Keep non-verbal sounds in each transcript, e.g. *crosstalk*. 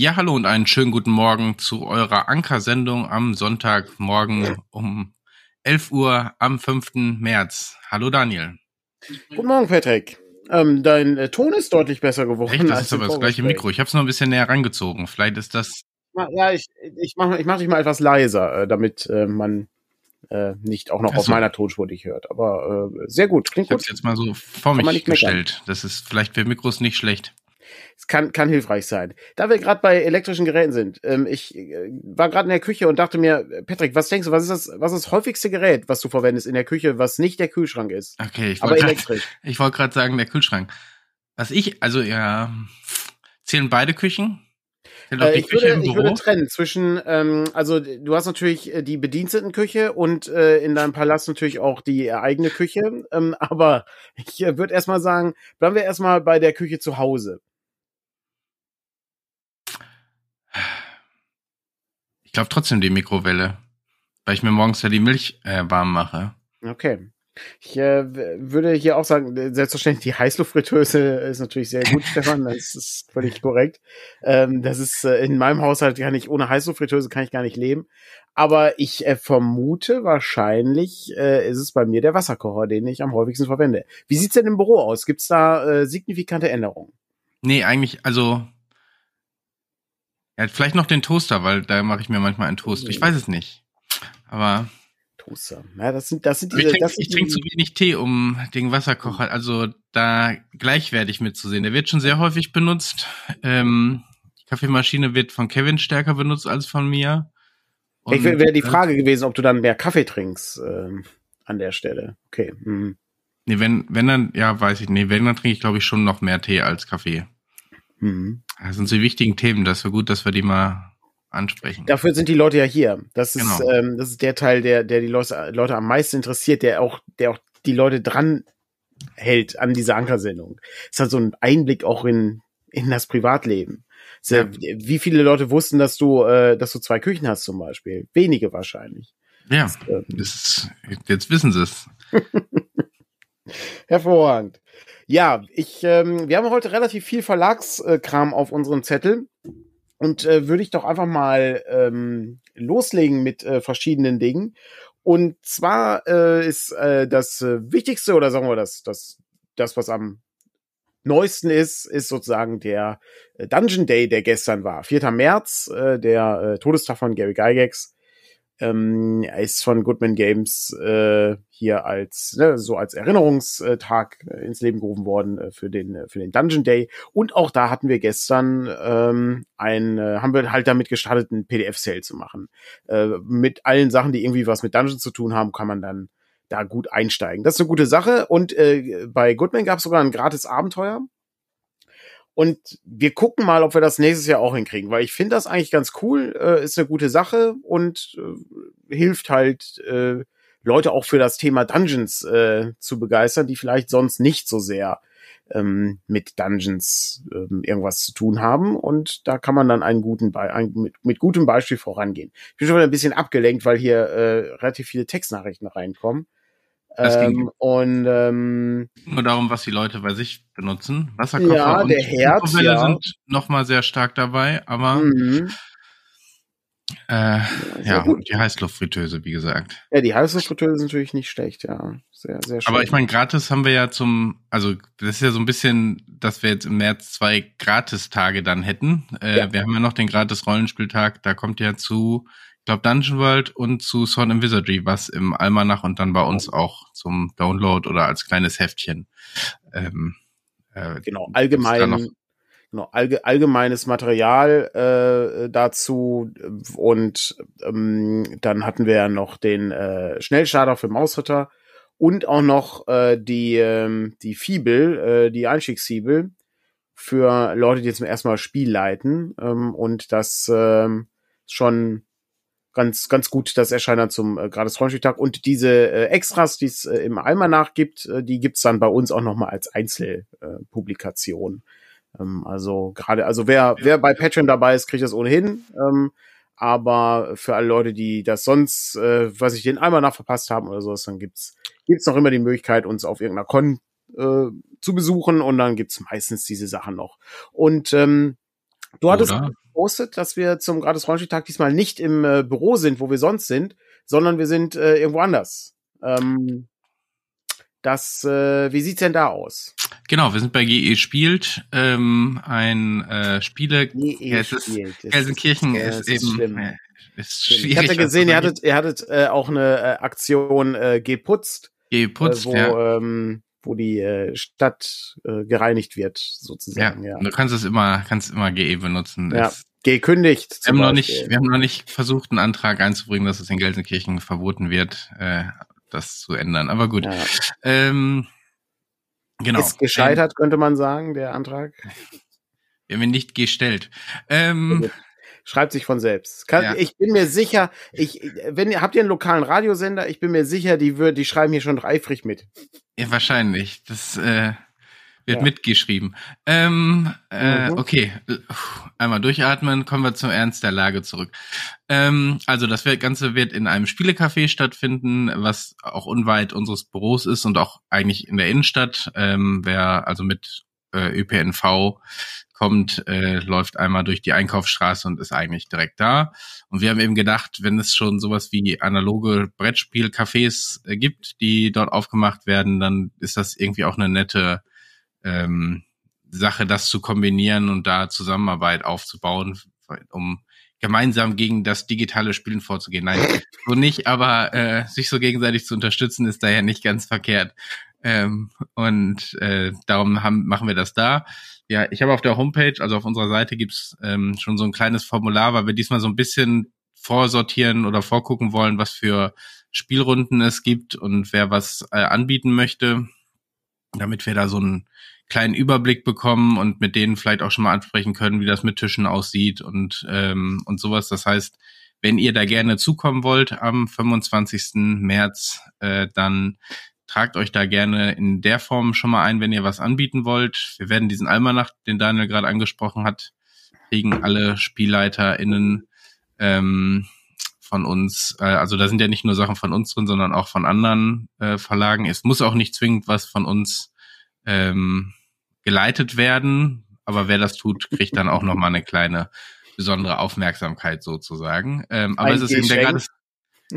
Ja, hallo und einen schönen guten Morgen zu eurer Anker-Sendung am Sonntagmorgen um 11 Uhr am 5. März. Hallo Daniel. Guten Morgen, Patrick. Ähm, dein äh, Ton ist deutlich besser geworden. Echt, das ist aber das gleiche Mikro. Ich habe es noch ein bisschen näher rangezogen. Vielleicht ist das. Ja, ich, ich mache ich mach dich mal etwas leiser, äh, damit äh, man äh, nicht auch noch so. auf meiner Tonspur dich hört. Aber äh, sehr gut, klingt ich gut. Ich habe jetzt mal so vor mich gestellt. Das ist vielleicht für Mikros nicht schlecht. Es kann, kann hilfreich sein. Da wir gerade bei elektrischen Geräten sind, ähm, ich äh, war gerade in der Küche und dachte mir, Patrick, was denkst du, was ist das, was ist das häufigste Gerät, was du verwendest in der Küche, was nicht der Kühlschrank ist? Okay, ich wollte gerade *laughs* wollt gerade sagen, der Kühlschrank. Was ich, also ja, zählen beide Küchen? Äh, ich, würde, ich würde trennen zwischen, ähm, also du hast natürlich äh, die Bedienstetenküche und äh, in deinem Palast natürlich auch die eigene Küche. Ähm, aber ich äh, würde erstmal sagen, bleiben wir erstmal bei der Küche zu Hause. Glaube trotzdem die Mikrowelle, weil ich mir morgens ja die Milch äh, warm mache. Okay. Ich äh, würde hier auch sagen, selbstverständlich die Heißluftfritteuse ist natürlich sehr gut, *laughs* Stefan, das ist völlig korrekt. Ähm, das ist äh, in meinem Haushalt gar nicht, ohne Heißluftfritteuse kann ich gar nicht leben. Aber ich äh, vermute, wahrscheinlich äh, ist es bei mir der Wasserkocher, den ich am häufigsten verwende. Wie sieht's denn im Büro aus? Gibt's da äh, signifikante Änderungen? Nee, eigentlich, also ja, vielleicht noch den Toaster, weil da mache ich mir manchmal einen Toast. Ich weiß es nicht. Aber Toaster. Ja, das sind, das sind diese. Ich trinke trink zu wenig Tee, um den Wasserkocher, also da gleichwertig mitzusehen. Der wird schon sehr häufig benutzt. Ähm, die Kaffeemaschine wird von Kevin stärker benutzt als von mir. Und, ich wäre die Frage gewesen, ob du dann mehr Kaffee trinkst ähm, an der Stelle. Okay. Hm. Nee, wenn, wenn dann, ja, weiß ich, nee, wenn, dann trinke ich, glaube ich, schon noch mehr Tee als Kaffee. Mhm. Das sind so die wichtigen Themen, das wäre gut, dass wir die mal ansprechen. Dafür sind die Leute ja hier. Das ist, genau. ähm, das ist der Teil, der, der die Leute, Leute am meisten interessiert, der auch, der auch die Leute dran hält an dieser Ankersendung. Es hat so ein Einblick auch in, in das Privatleben. Ja. Wie viele Leute wussten, dass du, äh, dass du zwei Küchen hast zum Beispiel? Wenige wahrscheinlich. Ja, das, ähm, ist, jetzt wissen sie es. *laughs* Hervorragend. Ja, ich, ähm, wir haben heute relativ viel Verlagskram auf unserem Zettel. Und äh, würde ich doch einfach mal ähm, loslegen mit äh, verschiedenen Dingen. Und zwar äh, ist äh, das äh, Wichtigste oder sagen wir das, das, das, was am neuesten ist, ist sozusagen der äh, Dungeon Day, der gestern war. 4. März, äh, der äh, Todestag von Gary Gygax ähm, ist von Goodman Games äh, hier als ne, so als Erinnerungstag äh, ins Leben gerufen worden äh, für den äh, für den Dungeon Day. Und auch da hatten wir gestern ähm, ein äh, haben wir halt damit gestartet einen PDF Sale zu machen. Äh, mit allen Sachen die irgendwie was mit Dungeon zu tun haben kann man dann da gut einsteigen. Das ist eine gute Sache. Und äh, bei Goodman gab es sogar ein gratis Abenteuer und wir gucken mal, ob wir das nächstes Jahr auch hinkriegen, weil ich finde das eigentlich ganz cool, äh, ist eine gute Sache und äh, hilft halt äh, Leute auch für das Thema Dungeons äh, zu begeistern, die vielleicht sonst nicht so sehr ähm, mit Dungeons ähm, irgendwas zu tun haben. Und da kann man dann einen guten Be ein, mit, mit gutem Beispiel vorangehen. Ich bin schon wieder ein bisschen abgelenkt, weil hier äh, relativ viele Textnachrichten reinkommen. Ähm, und ähm, nur darum, was die Leute bei sich benutzen. Wasserkocher ja, und der Herz, ja. sind noch mal sehr stark dabei, aber mhm. äh, ja, und die Heißluftfritteuse, wie gesagt. Ja, die Heißluftfritteuse ist natürlich nicht schlecht, ja. Sehr, sehr schön. Aber ich meine, gratis haben wir ja zum, also das ist ja so ein bisschen, dass wir jetzt im März zwei Gratis-Tage dann hätten. Äh, ja. Wir haben ja noch den Gratis-Rollenspieltag, da kommt ja zu glaube Dungeon World und zu Sword and Wizardry, was im Almanach und dann bei uns auch zum Download oder als kleines Heftchen. Ähm, äh, genau, allgemein, genau, allge allgemeines Material äh, dazu und ähm, dann hatten wir ja noch den äh, Schnellstarter für Mausritter und auch noch äh, die äh, die Fibel, äh, die Einstiegsfibel für Leute, die jetzt zum ersten Mal Spiel leiten ähm, und das äh, schon ganz, ganz gut das Erscheiner zum äh, gratis Rollenspieltag. Und diese äh, Extras, die es äh, im Almanach gibt, äh, die gibt's dann bei uns auch nochmal als Einzelpublikation. Äh, ähm, also gerade, also wer, wer bei Patreon dabei ist, kriegt das ohnehin. Ähm, aber für alle Leute, die das sonst, äh, was ich den Almanach verpasst haben oder sowas, dann gibt's gibt's noch immer die Möglichkeit, uns auf irgendeiner Con äh, zu besuchen und dann gibt's meistens diese Sachen noch. Und ähm, du hattest, gepostet, dass wir zum gratis Rollenspieltag diesmal nicht im äh, Büro sind, wo wir sonst sind, sondern wir sind äh, irgendwo anders. Ähm, das, äh, wie sieht's denn da aus? Genau, wir sind bei GE Spielt, ähm, ein äh, Spiele. GE ja, es ist, Gelsenkirchen ist, ist, eben. Äh, ist schwierig, ich hatte gesehen, ihr hattet, ihr hattet äh, auch eine äh, Aktion äh, geputzt. Geputzt, äh, wo, ja. ähm, wo die äh, Stadt äh, gereinigt wird, sozusagen. Ja, ja. du kannst es immer, kannst immer GE benutzen. Ja. Gekündigt. Wir haben, noch nicht, wir haben noch nicht versucht, einen Antrag einzubringen, dass es in Gelsenkirchen verboten wird, äh, das zu ändern. Aber gut. Ja. Ähm, genau. Ist gescheitert, könnte man sagen, der Antrag. Wir haben ihn nicht gestellt. Ähm, Schreibt sich von selbst. Kann, ja. Ich bin mir sicher, ich, wenn ihr habt ihr einen lokalen Radiosender, ich bin mir sicher, die würden, die schreiben hier schon eifrig mit. Ja, wahrscheinlich. Das äh, wird ja. mitgeschrieben. Ähm, äh, mhm. Okay, einmal durchatmen, kommen wir zum Ernst der Lage zurück. Ähm, also das Ganze wird in einem Spielecafé stattfinden, was auch unweit unseres Büros ist und auch eigentlich in der Innenstadt. Ähm, wer also mit äh, ÖPNV kommt, äh, läuft einmal durch die Einkaufsstraße und ist eigentlich direkt da. Und wir haben eben gedacht, wenn es schon sowas wie analoge Brettspielcafés äh, gibt, die dort aufgemacht werden, dann ist das irgendwie auch eine nette ähm, Sache, das zu kombinieren und da Zusammenarbeit aufzubauen, um gemeinsam gegen das digitale Spielen vorzugehen. Nein, *laughs* so nicht, aber äh, sich so gegenseitig zu unterstützen, ist daher nicht ganz verkehrt. Ähm, und äh, darum haben, machen wir das da. Ja, ich habe auf der Homepage, also auf unserer Seite gibt's ähm, schon so ein kleines Formular, weil wir diesmal so ein bisschen vorsortieren oder vorgucken wollen, was für Spielrunden es gibt und wer was äh, anbieten möchte, damit wir da so einen kleinen Überblick bekommen und mit denen vielleicht auch schon mal ansprechen können, wie das mit Tischen aussieht und ähm, und sowas. Das heißt, wenn ihr da gerne zukommen wollt am 25. März, äh, dann tragt euch da gerne in der Form schon mal ein, wenn ihr was anbieten wollt. Wir werden diesen Almanach, den Daniel gerade angesprochen hat, kriegen alle SpielleiterInnen ähm, von uns. Äh, also da sind ja nicht nur Sachen von uns drin, sondern auch von anderen äh, Verlagen. Es muss auch nicht zwingend was von uns ähm, geleitet werden, aber wer das tut, kriegt dann auch noch mal eine kleine besondere Aufmerksamkeit sozusagen. Ähm, aber Ein es ist eben der gerade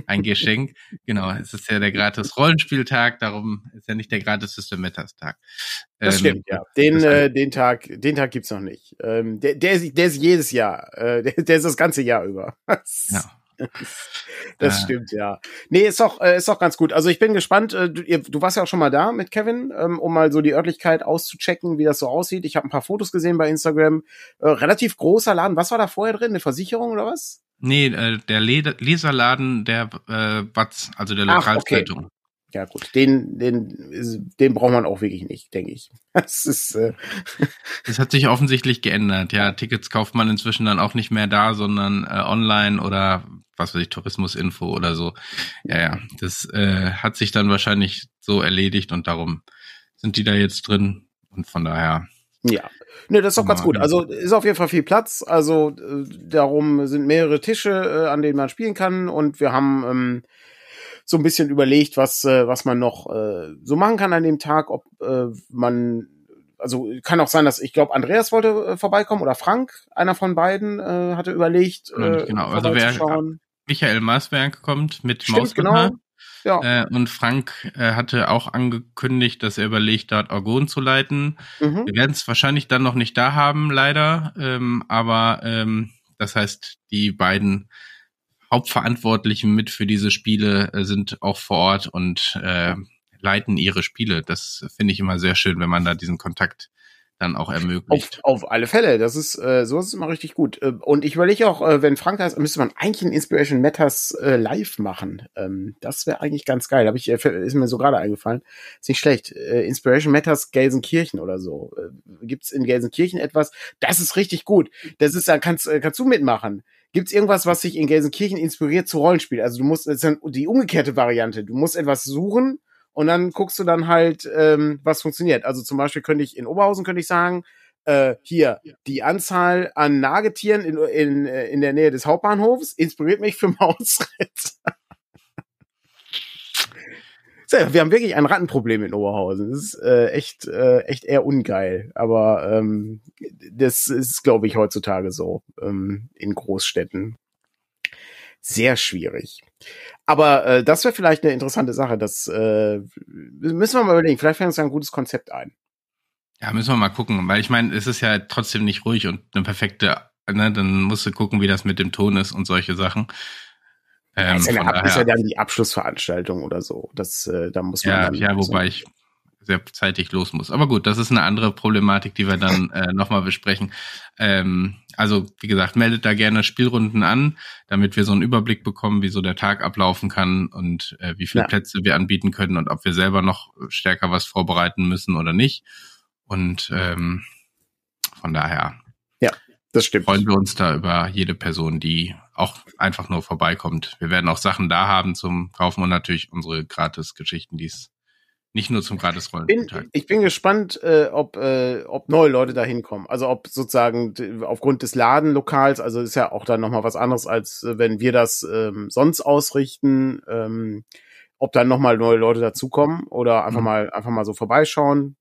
ein Geschenk. Genau, es ist ja der gratis Rollenspieltag, darum ist ja nicht der gratis System Matters Tag. Das ähm, stimmt, ja. Den, äh, den Tag, den Tag gibt's noch nicht. Ähm, der, der, ist, der ist jedes Jahr, äh, *laughs* der, der ist das ganze Jahr über. ja. Das äh. stimmt, ja. Nee, ist doch, äh, ist doch ganz gut. Also ich bin gespannt. Äh, du, ihr, du warst ja auch schon mal da mit Kevin, ähm, um mal so die Örtlichkeit auszuchecken, wie das so aussieht. Ich habe ein paar Fotos gesehen bei Instagram. Äh, relativ großer Laden. Was war da vorher drin? Eine Versicherung oder was? Nee, äh, der Leserladen der äh, Watz, also der Lokalzeitung. Okay. Ja gut, den, den, den braucht man auch wirklich nicht, denke ich. *laughs* Das ist. Äh *laughs* das hat sich offensichtlich geändert. Ja, Tickets kauft man inzwischen dann auch nicht mehr da, sondern äh, online oder was weiß ich, Tourismusinfo oder so. Ja, ja, das äh, hat sich dann wahrscheinlich so erledigt und darum sind die da jetzt drin und von daher ja, ne, das ist doch ganz gut. Also ist auf jeden Fall viel Platz. Also äh, darum sind mehrere Tische, äh, an denen man spielen kann und wir haben ähm, so ein bisschen überlegt, was äh, was man noch äh, so machen kann an dem Tag, ob äh, man also kann auch sein, dass ich glaube, Andreas wollte äh, vorbeikommen oder Frank, einer von beiden äh, hatte überlegt. Äh, genau, also wer Michael Maaswerk kommt mit Stimmt, genau. Ja. Äh, und Frank äh, hatte auch angekündigt, dass er überlegt, dort Orgon zu leiten. Mhm. Wir werden es wahrscheinlich dann noch nicht da haben, leider. Ähm, aber ähm, das heißt, die beiden Hauptverantwortlichen mit für diese Spiele äh, sind auch vor Ort und äh, leiten ihre Spiele. Das finde ich immer sehr schön, wenn man da diesen Kontakt dann auch ermöglicht. Auf, auf alle Fälle, das ist äh, so ist immer richtig gut. Äh, und ich überlege auch, äh, wenn Frank heißt, müsste man eigentlich ein Inspiration Matters äh, live machen. Ähm, das wäre eigentlich ganz geil. Hab ich äh, ist mir so gerade eingefallen. Ist nicht schlecht. Äh, Inspiration Matters Gelsenkirchen oder so. Äh, gibt's in Gelsenkirchen etwas? Das ist richtig gut. Das ist, da kannst äh, kannst du mitmachen. Gibt's irgendwas, was sich in Gelsenkirchen inspiriert zu Rollenspiel? Also du musst, das ist dann die umgekehrte Variante. Du musst etwas suchen und dann guckst du dann halt, ähm, was funktioniert. Also zum Beispiel könnte ich in Oberhausen könnte ich sagen, äh, hier, die Anzahl an Nagetieren in, in, äh, in der Nähe des Hauptbahnhofs inspiriert mich für Mausritt. *laughs* Wir haben wirklich ein Rattenproblem in Oberhausen. Das ist äh, echt, äh, echt eher ungeil. Aber ähm, das ist, glaube ich, heutzutage so ähm, in Großstädten. Sehr schwierig. Aber äh, das wäre vielleicht eine interessante Sache. Das äh, müssen wir mal überlegen. Vielleicht fällt uns ein gutes Konzept ein. Ja, müssen wir mal gucken, weil ich meine, es ist ja trotzdem nicht ruhig und eine perfekte, ne, dann musst du gucken, wie das mit dem Ton ist und solche Sachen. Ähm, ist, ja ist ja dann die Abschlussveranstaltung oder so. Das, äh, da muss man. Ja, dann ja, wobei ich sehr zeitig los muss. Aber gut, das ist eine andere Problematik, die wir dann *laughs* äh, nochmal besprechen. Ähm, also, wie gesagt, meldet da gerne Spielrunden an, damit wir so einen Überblick bekommen, wie so der Tag ablaufen kann und äh, wie viele ja. Plätze wir anbieten können und ob wir selber noch stärker was vorbereiten müssen oder nicht. Und ähm, von daher das stimmt. freuen wir uns da über jede Person, die auch einfach nur vorbeikommt. Wir werden auch Sachen da haben zum Kaufen und natürlich unsere Gratis-Geschichten, die es nicht nur zum gratis Rollenspieltag. Ich bin gespannt, äh, ob, äh, ob neue Leute da hinkommen. Also ob sozusagen aufgrund des Ladenlokals, also ist ja auch dann nochmal was anderes, als äh, wenn wir das ähm, sonst ausrichten, ähm, ob dann nochmal neue Leute dazukommen oder einfach mhm. mal einfach mal so vorbeischauen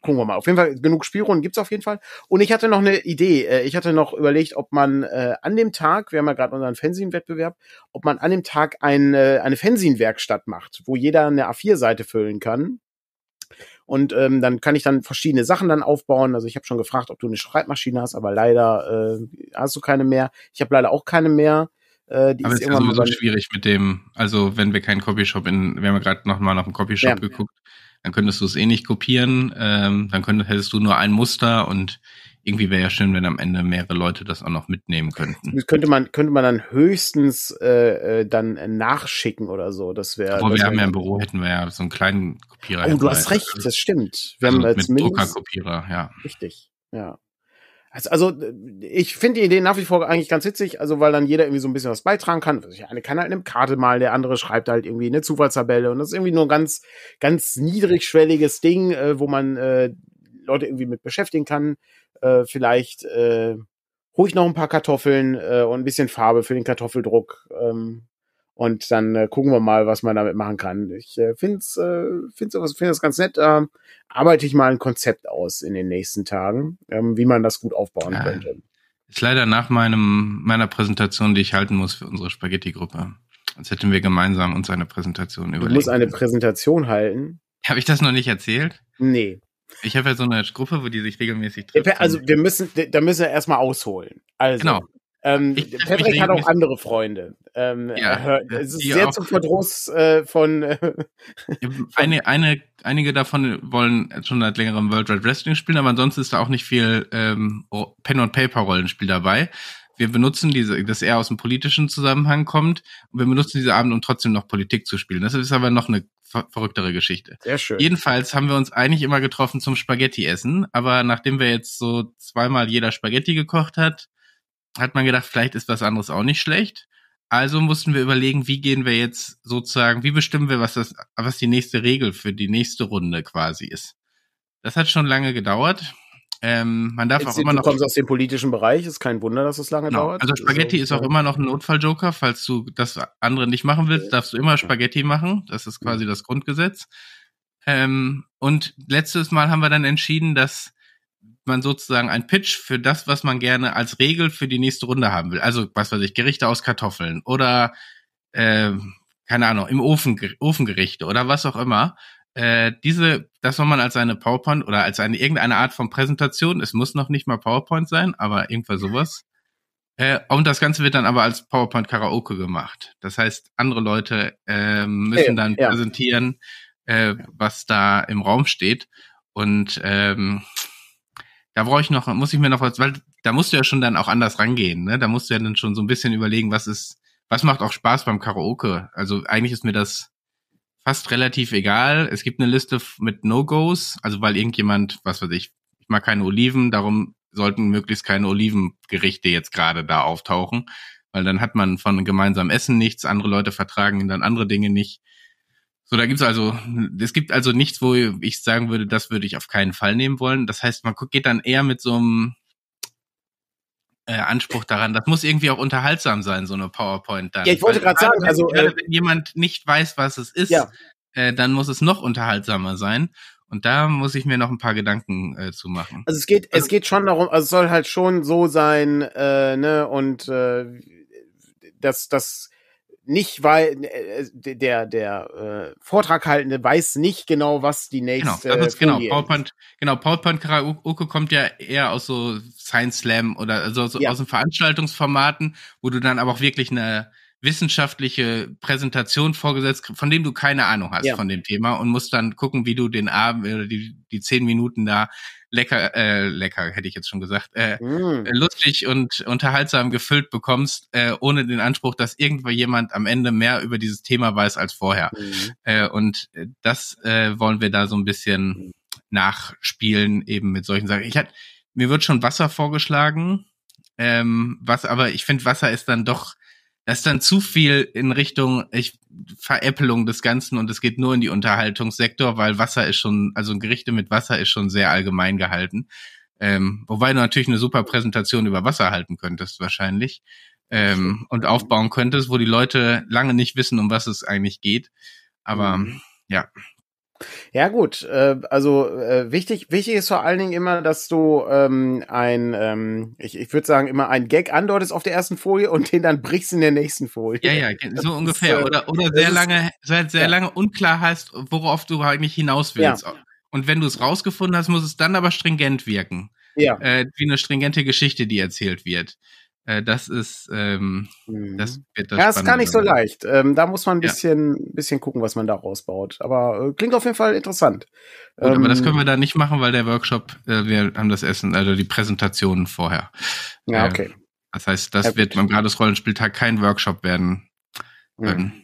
gucken wir mal. Auf jeden Fall, genug Spielrunden gibt's auf jeden Fall. Und ich hatte noch eine Idee. Äh, ich hatte noch überlegt, ob man äh, an dem Tag, wir haben ja gerade unseren Fanzine-Wettbewerb, ob man an dem Tag ein, äh, eine Fanzine-Werkstatt macht, wo jeder eine A4-Seite füllen kann. Und ähm, dann kann ich dann verschiedene Sachen dann aufbauen. Also ich habe schon gefragt, ob du eine Schreibmaschine hast, aber leider äh, hast du keine mehr. Ich habe leider auch keine mehr. Äh, die aber ist, ist ja sowieso schwierig mit dem, also wenn wir keinen Copyshop in, wir haben ja gerade noch mal nach dem Copyshop ja. geguckt, dann könntest du es eh nicht kopieren, ähm, dann könntest, hättest du nur ein Muster und irgendwie wäre ja schön, wenn am Ende mehrere Leute das auch noch mitnehmen könnten. Das könnte man, könnte man dann höchstens äh, äh dann nachschicken oder so. Das wäre. Aber wir haben ja im Büro hätten wir ja so einen kleinen Kopierer. Oh, du hast recht, das stimmt. Wir also haben mit Druckerkopierer, ja. Richtig, ja. Also, also ich finde die Idee nach wie vor eigentlich ganz witzig, also weil dann jeder irgendwie so ein bisschen was beitragen kann. Also, der eine kann halt eine Karte malen, der andere schreibt halt irgendwie eine Zufallstabelle und das ist irgendwie nur ein ganz, ganz niedrigschwelliges Ding, äh, wo man äh, Leute irgendwie mit beschäftigen kann. Äh, vielleicht äh, ich noch ein paar Kartoffeln äh, und ein bisschen Farbe für den Kartoffeldruck. Ähm, und dann äh, gucken wir mal, was man damit machen kann. Ich äh, finde es äh, find's sowas, find das ganz nett. Äh, arbeite ich mal ein Konzept aus in den nächsten Tagen, ähm, wie man das gut aufbauen ja, könnte. Ist leider nach meinem, meiner Präsentation, die ich halten muss für unsere Spaghetti-Gruppe. Als hätten wir gemeinsam uns eine Präsentation überlegt. Du musst eine Präsentation halten. Habe ich das noch nicht erzählt? Nee. Ich habe ja so eine Gruppe, wo die sich regelmäßig treffen. Also wir müssen, da müssen wir erstmal ausholen. Also, genau. Ähm, Patrick hat auch andere Freunde. Ähm, ja, es ist sehr zum Verdruss äh, von, äh, *laughs* eine, eine, einige davon wollen schon seit längerem World Wide Wrestling spielen, aber ansonsten ist da auch nicht viel ähm, Pen and Paper Rollenspiel dabei. Wir benutzen diese, das eher aus dem politischen Zusammenhang kommt, und wir benutzen diese Abend, um trotzdem noch Politik zu spielen. Das ist aber noch eine ver verrücktere Geschichte. Sehr schön. Jedenfalls haben wir uns eigentlich immer getroffen zum Spaghetti essen, aber nachdem wir jetzt so zweimal jeder Spaghetti gekocht hat, hat man gedacht, vielleicht ist was anderes auch nicht schlecht. Also mussten wir überlegen, wie gehen wir jetzt sozusagen, wie bestimmen wir, was das, was die nächste Regel für die nächste Runde quasi ist. Das hat schon lange gedauert. Ähm, man darf jetzt, auch immer noch. Du kommst aus dem politischen Bereich, ist kein Wunder, dass es lange genau. dauert. Also Spaghetti so, ist auch immer noch ein Notfalljoker, falls du das andere nicht machen willst, darfst du immer Spaghetti machen. Das ist quasi das Grundgesetz. Ähm, und letztes Mal haben wir dann entschieden, dass man sozusagen ein Pitch für das, was man gerne als Regel für die nächste Runde haben will. Also, was weiß ich, Gerichte aus Kartoffeln oder äh, keine Ahnung, im Ofen, Ofengerichte oder was auch immer. Äh, diese, das soll man als eine PowerPoint oder als eine irgendeine Art von Präsentation, es muss noch nicht mal PowerPoint sein, aber irgendwas sowas. Äh, und das Ganze wird dann aber als PowerPoint Karaoke gemacht. Das heißt, andere Leute äh, müssen dann ja. präsentieren, äh, was da im Raum steht. Und ähm, da brauche ich noch, muss ich mir noch was, weil da musst du ja schon dann auch anders rangehen, ne? Da musst du ja dann schon so ein bisschen überlegen, was ist, was macht auch Spaß beim Karaoke? Also eigentlich ist mir das fast relativ egal. Es gibt eine Liste mit No-Gos, also weil irgendjemand, was weiß ich, ich mag keine Oliven, darum sollten möglichst keine Olivengerichte jetzt gerade da auftauchen, weil dann hat man von gemeinsamem Essen nichts, andere Leute vertragen dann andere Dinge nicht. So, da gibt's also, es gibt also nichts, wo ich sagen würde, das würde ich auf keinen Fall nehmen wollen. Das heißt, man geht dann eher mit so einem äh, Anspruch daran. Das muss irgendwie auch unterhaltsam sein, so eine PowerPoint dann. Ja, ich wollte gerade sagen, also wenn, äh, wenn jemand nicht weiß, was es ist, ja. äh, dann muss es noch unterhaltsamer sein. Und da muss ich mir noch ein paar Gedanken äh, zu machen. Also es geht, es geht schon darum, also es soll halt schon so sein, äh, ne, und äh, dass das nicht weil äh, der der äh, Vortraghaltende weiß nicht genau, was die Genau, nächste das ist genau PowerPoint. Genau, PowerPoint Karaoke kommt ja eher aus so Science Slam oder also so Ja. aus den Veranstaltungsformaten, wo du dann aber auch wirklich eine wissenschaftliche Präsentation vorgesetzt, von dem du keine Ahnung hast Ja. von dem Thema und musst dann gucken, wie du den Abend oder die die zehn Minuten da lecker äh, lecker hätte ich jetzt schon gesagt äh, äh, lustig und unterhaltsam gefüllt bekommst, äh, ohne den Anspruch, dass irgendwo jemand am Ende mehr über dieses Thema weiß als vorher. Mhm. Äh, und äh, das äh, wollen wir da so ein bisschen nachspielen, eben mit solchen Sachen. Ich hat, mir wird schon Wasser vorgeschlagen, ähm, was, aber ich finde, Wasser ist dann doch, das ist dann zu viel in Richtung ich, Veräppelung des Ganzen und es geht nur in die Unterhaltungssektor, weil Wasser ist schon, also Gerichte mit Wasser ist schon sehr allgemein gehalten. Ähm, wobei du natürlich eine super Präsentation über Wasser halten könntest, wahrscheinlich. Ähm, und aufbauen könntest, wo die Leute lange nicht wissen, um was es eigentlich geht. Aber Mhm. ja, Ja gut, äh, also äh, wichtig, wichtig ist vor allen Dingen immer, dass du ähm, ein, ähm, ich, ich würde sagen immer ein Gag andeutest auf der ersten Folie und den dann brichst in der nächsten Folie. Ja, ja, so ist, ungefähr. äh, Oder, oder das sehr ist- lange, sehr, sehr ja. lange unklar hast, worauf du eigentlich hinaus willst. Und wenn du es rausgefunden hast, muss es dann aber stringent wirken. Ja. Äh, wie eine stringente Geschichte, die erzählt wird. Äh, das ist, ähm, Mhm. das wird das ja, ist gar nicht so leicht. Ähm, da muss man ein Ja. bisschen, bisschen gucken, was man da rausbaut. Aber äh, klingt auf jeden Fall interessant. Gut, aber das Ähm, können wir da nicht machen, weil der Workshop, äh, wir haben das Essen, also die Präsentationen vorher. Ja, äh, okay. Das heißt, das Ja, wird beim Grades Rollenspieltag kein Workshop werden Mhm.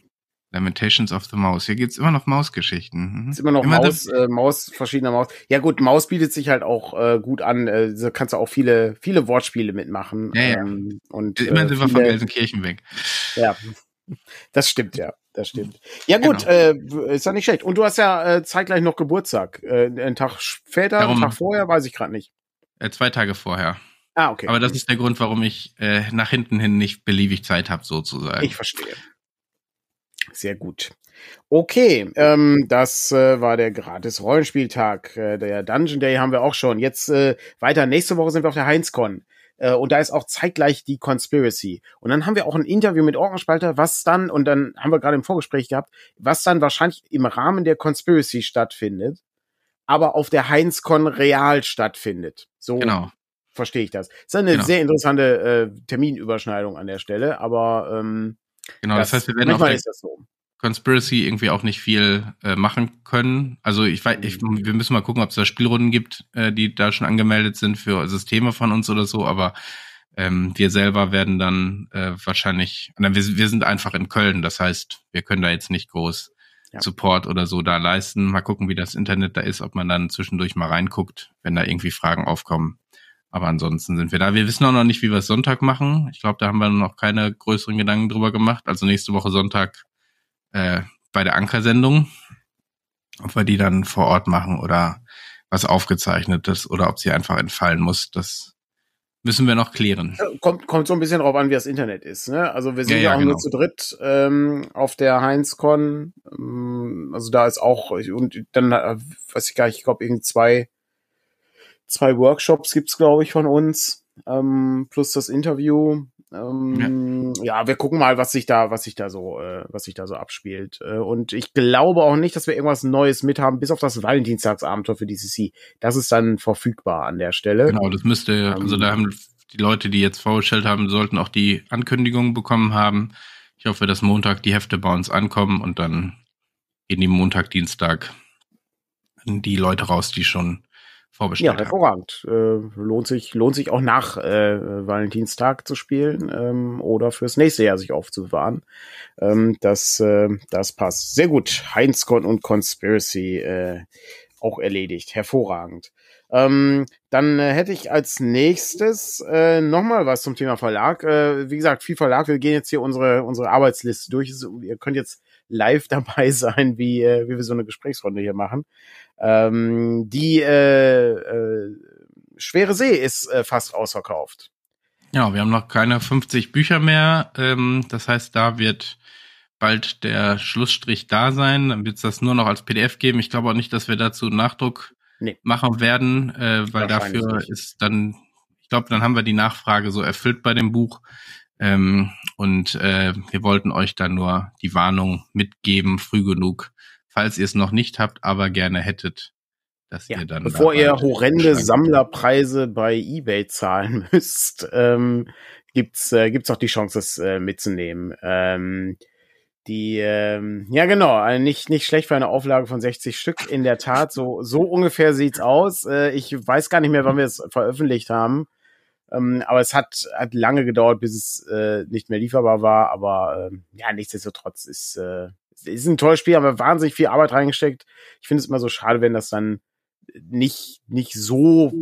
Lamentations of the Mouse. Hier geht's immer noch Mausgeschichten. Mhm. Ist immer noch Immer Maus, äh, Maus, verschiedener Maus. Ja gut, Maus bietet sich halt auch äh, gut an. Äh, da kannst du auch viele, viele Wortspiele mitmachen. Ja, ja. Ähm, und Immerhin äh, sind wir von Gelsenkirchen weg. Ja, das stimmt, ja. Das stimmt. Ja gut, Genau. äh, ist ja nicht schlecht. Und du hast ja äh, zeitgleich noch Geburtstag. Äh, einen Tag später, Darum- einen Tag vorher, weiß ich gerade nicht. Äh, zwei Tage vorher. Ah, okay. Aber das ist der Grund, warum ich äh, nach hinten hin nicht beliebig Zeit habe, sozusagen. Ich verstehe. Sehr gut. Okay, ähm, das äh, war der gratis Rollenspieltag. Äh, der Dungeon Day haben wir auch schon. Jetzt äh, weiter. Nächste Woche sind wir auf der Heinzcon. Äh, und da ist auch zeitgleich die Conspiracy. Und dann haben wir auch ein Interview mit Orgenspalter, was dann, und dann haben wir gerade im Vorgespräch gehabt, was dann wahrscheinlich im Rahmen der Conspiracy stattfindet, aber auf der Heinzcon real stattfindet. So genau. verstehe ich das. ist eine Genau. sehr interessante äh, Terminüberschneidung an der Stelle, aber ähm, Genau. Das, heißt, wir werden auf der das so. Conspiracy irgendwie auch nicht viel äh, machen können. Also ich weiß, ich, wir müssen mal gucken, ob es da Spielrunden gibt, äh, die da schon angemeldet sind für Systeme von uns oder so, aber ähm, wir selber werden dann äh, wahrscheinlich, na, wir, wir sind einfach in Köln, das heißt, wir können da jetzt nicht groß Ja. Support oder so da leisten. Mal gucken, wie das Internet da ist, ob man dann zwischendurch mal reinguckt, wenn da irgendwie Fragen aufkommen. Aber ansonsten sind wir da. Wir wissen auch noch nicht, wie wir es Sonntag machen. Ich glaube, da haben wir noch keine größeren Gedanken drüber gemacht. Also nächste Woche Sonntag äh, bei der Ankersendung, ob wir die dann vor Ort machen oder was aufgezeichnetes oder ob sie einfach entfallen muss, das müssen wir noch klären. Kommt, kommt so ein bisschen drauf an, wie das Internet ist. Ne? Also wir sind Ja, ja, ja, auch genau. nur zu dritt ähm, auf der Heinzcon. Ähm, also da ist auch, und dann äh, weiß ich gar nicht, ich glaube, irgendwie zwei, zwei Workshops gibt's glaube ich, von uns, ähm, plus das Interview. Ähm, ja. wir gucken mal, was sich da, was sich da so, äh, was sich da so abspielt. Äh, und ich glaube auch nicht, dass wir irgendwas Neues mithaben, bis auf das Valentinstagsabenteuer für DCC. Das ist dann verfügbar an der Stelle. Genau, das müsste, also da haben die Leute, die jetzt vorgestellt haben, sollten auch die Ankündigung bekommen haben. Ich hoffe, dass Montag die Hefte bei uns ankommen und dann gehen die Montag, Dienstag die Leute raus, die schon Ja, vorbestellt haben. hervorragend. Äh, lohnt sich, lohnt sich auch nach äh, Valentinstag zu spielen ähm, oder fürs nächste Jahr sich aufzubewahren. Ähm, das, äh, das passt. Sehr gut. Heinzcon und Conspiracy äh, auch erledigt. Hervorragend. Ähm, dann äh, hätte ich als nächstes äh, nochmal was zum Thema Verlag. Äh, wie gesagt, viel Verlag. Wir gehen jetzt hier unsere, unsere Arbeitsliste durch. Ihr könnt jetzt live *laughs* dabei sein, wie, äh, wie wir so eine Gesprächsrunde hier machen. Ähm, die äh, äh, Schwere See ist äh, fast ausverkauft. Ja, wir haben noch keine 50 Bücher mehr. Ähm, das heißt, da wird bald der Schlussstrich da sein. Dann wird es das nur noch als PDF geben. Ich glaube auch nicht, dass wir dazu Nachdruck nee. machen werden, äh, weil dafür nicht. ist dann, ich glaube, dann haben wir die Nachfrage so erfüllt bei dem Buch. Ähm, und äh, wir wollten euch dann nur die Warnung mitgeben, früh genug, falls ihr es noch nicht habt, aber gerne hättet, dass ja, ihr dann. Bevor ihr horrende Sammlerpreise bei eBay zahlen *laughs* müsst, ähm, gibt's äh, gibt's auch die Chance, das äh, mitzunehmen. Ähm, die, ähm, ja genau, äh, nicht, nicht schlecht für eine Auflage von 60 Stück. In der Tat, so, so ungefähr sieht's aus. Äh, ich weiß gar nicht mehr, wann wir es veröffentlicht haben. Ähm, aber es hat, hat lange gedauert, bis es äh, nicht mehr lieferbar war. Aber ähm, ja, nichtsdestotrotz ist, äh, ist ein tolles Spiel, aber wahnsinnig viel Arbeit reingesteckt. Ich finde es immer so schade, wenn das dann nicht, nicht so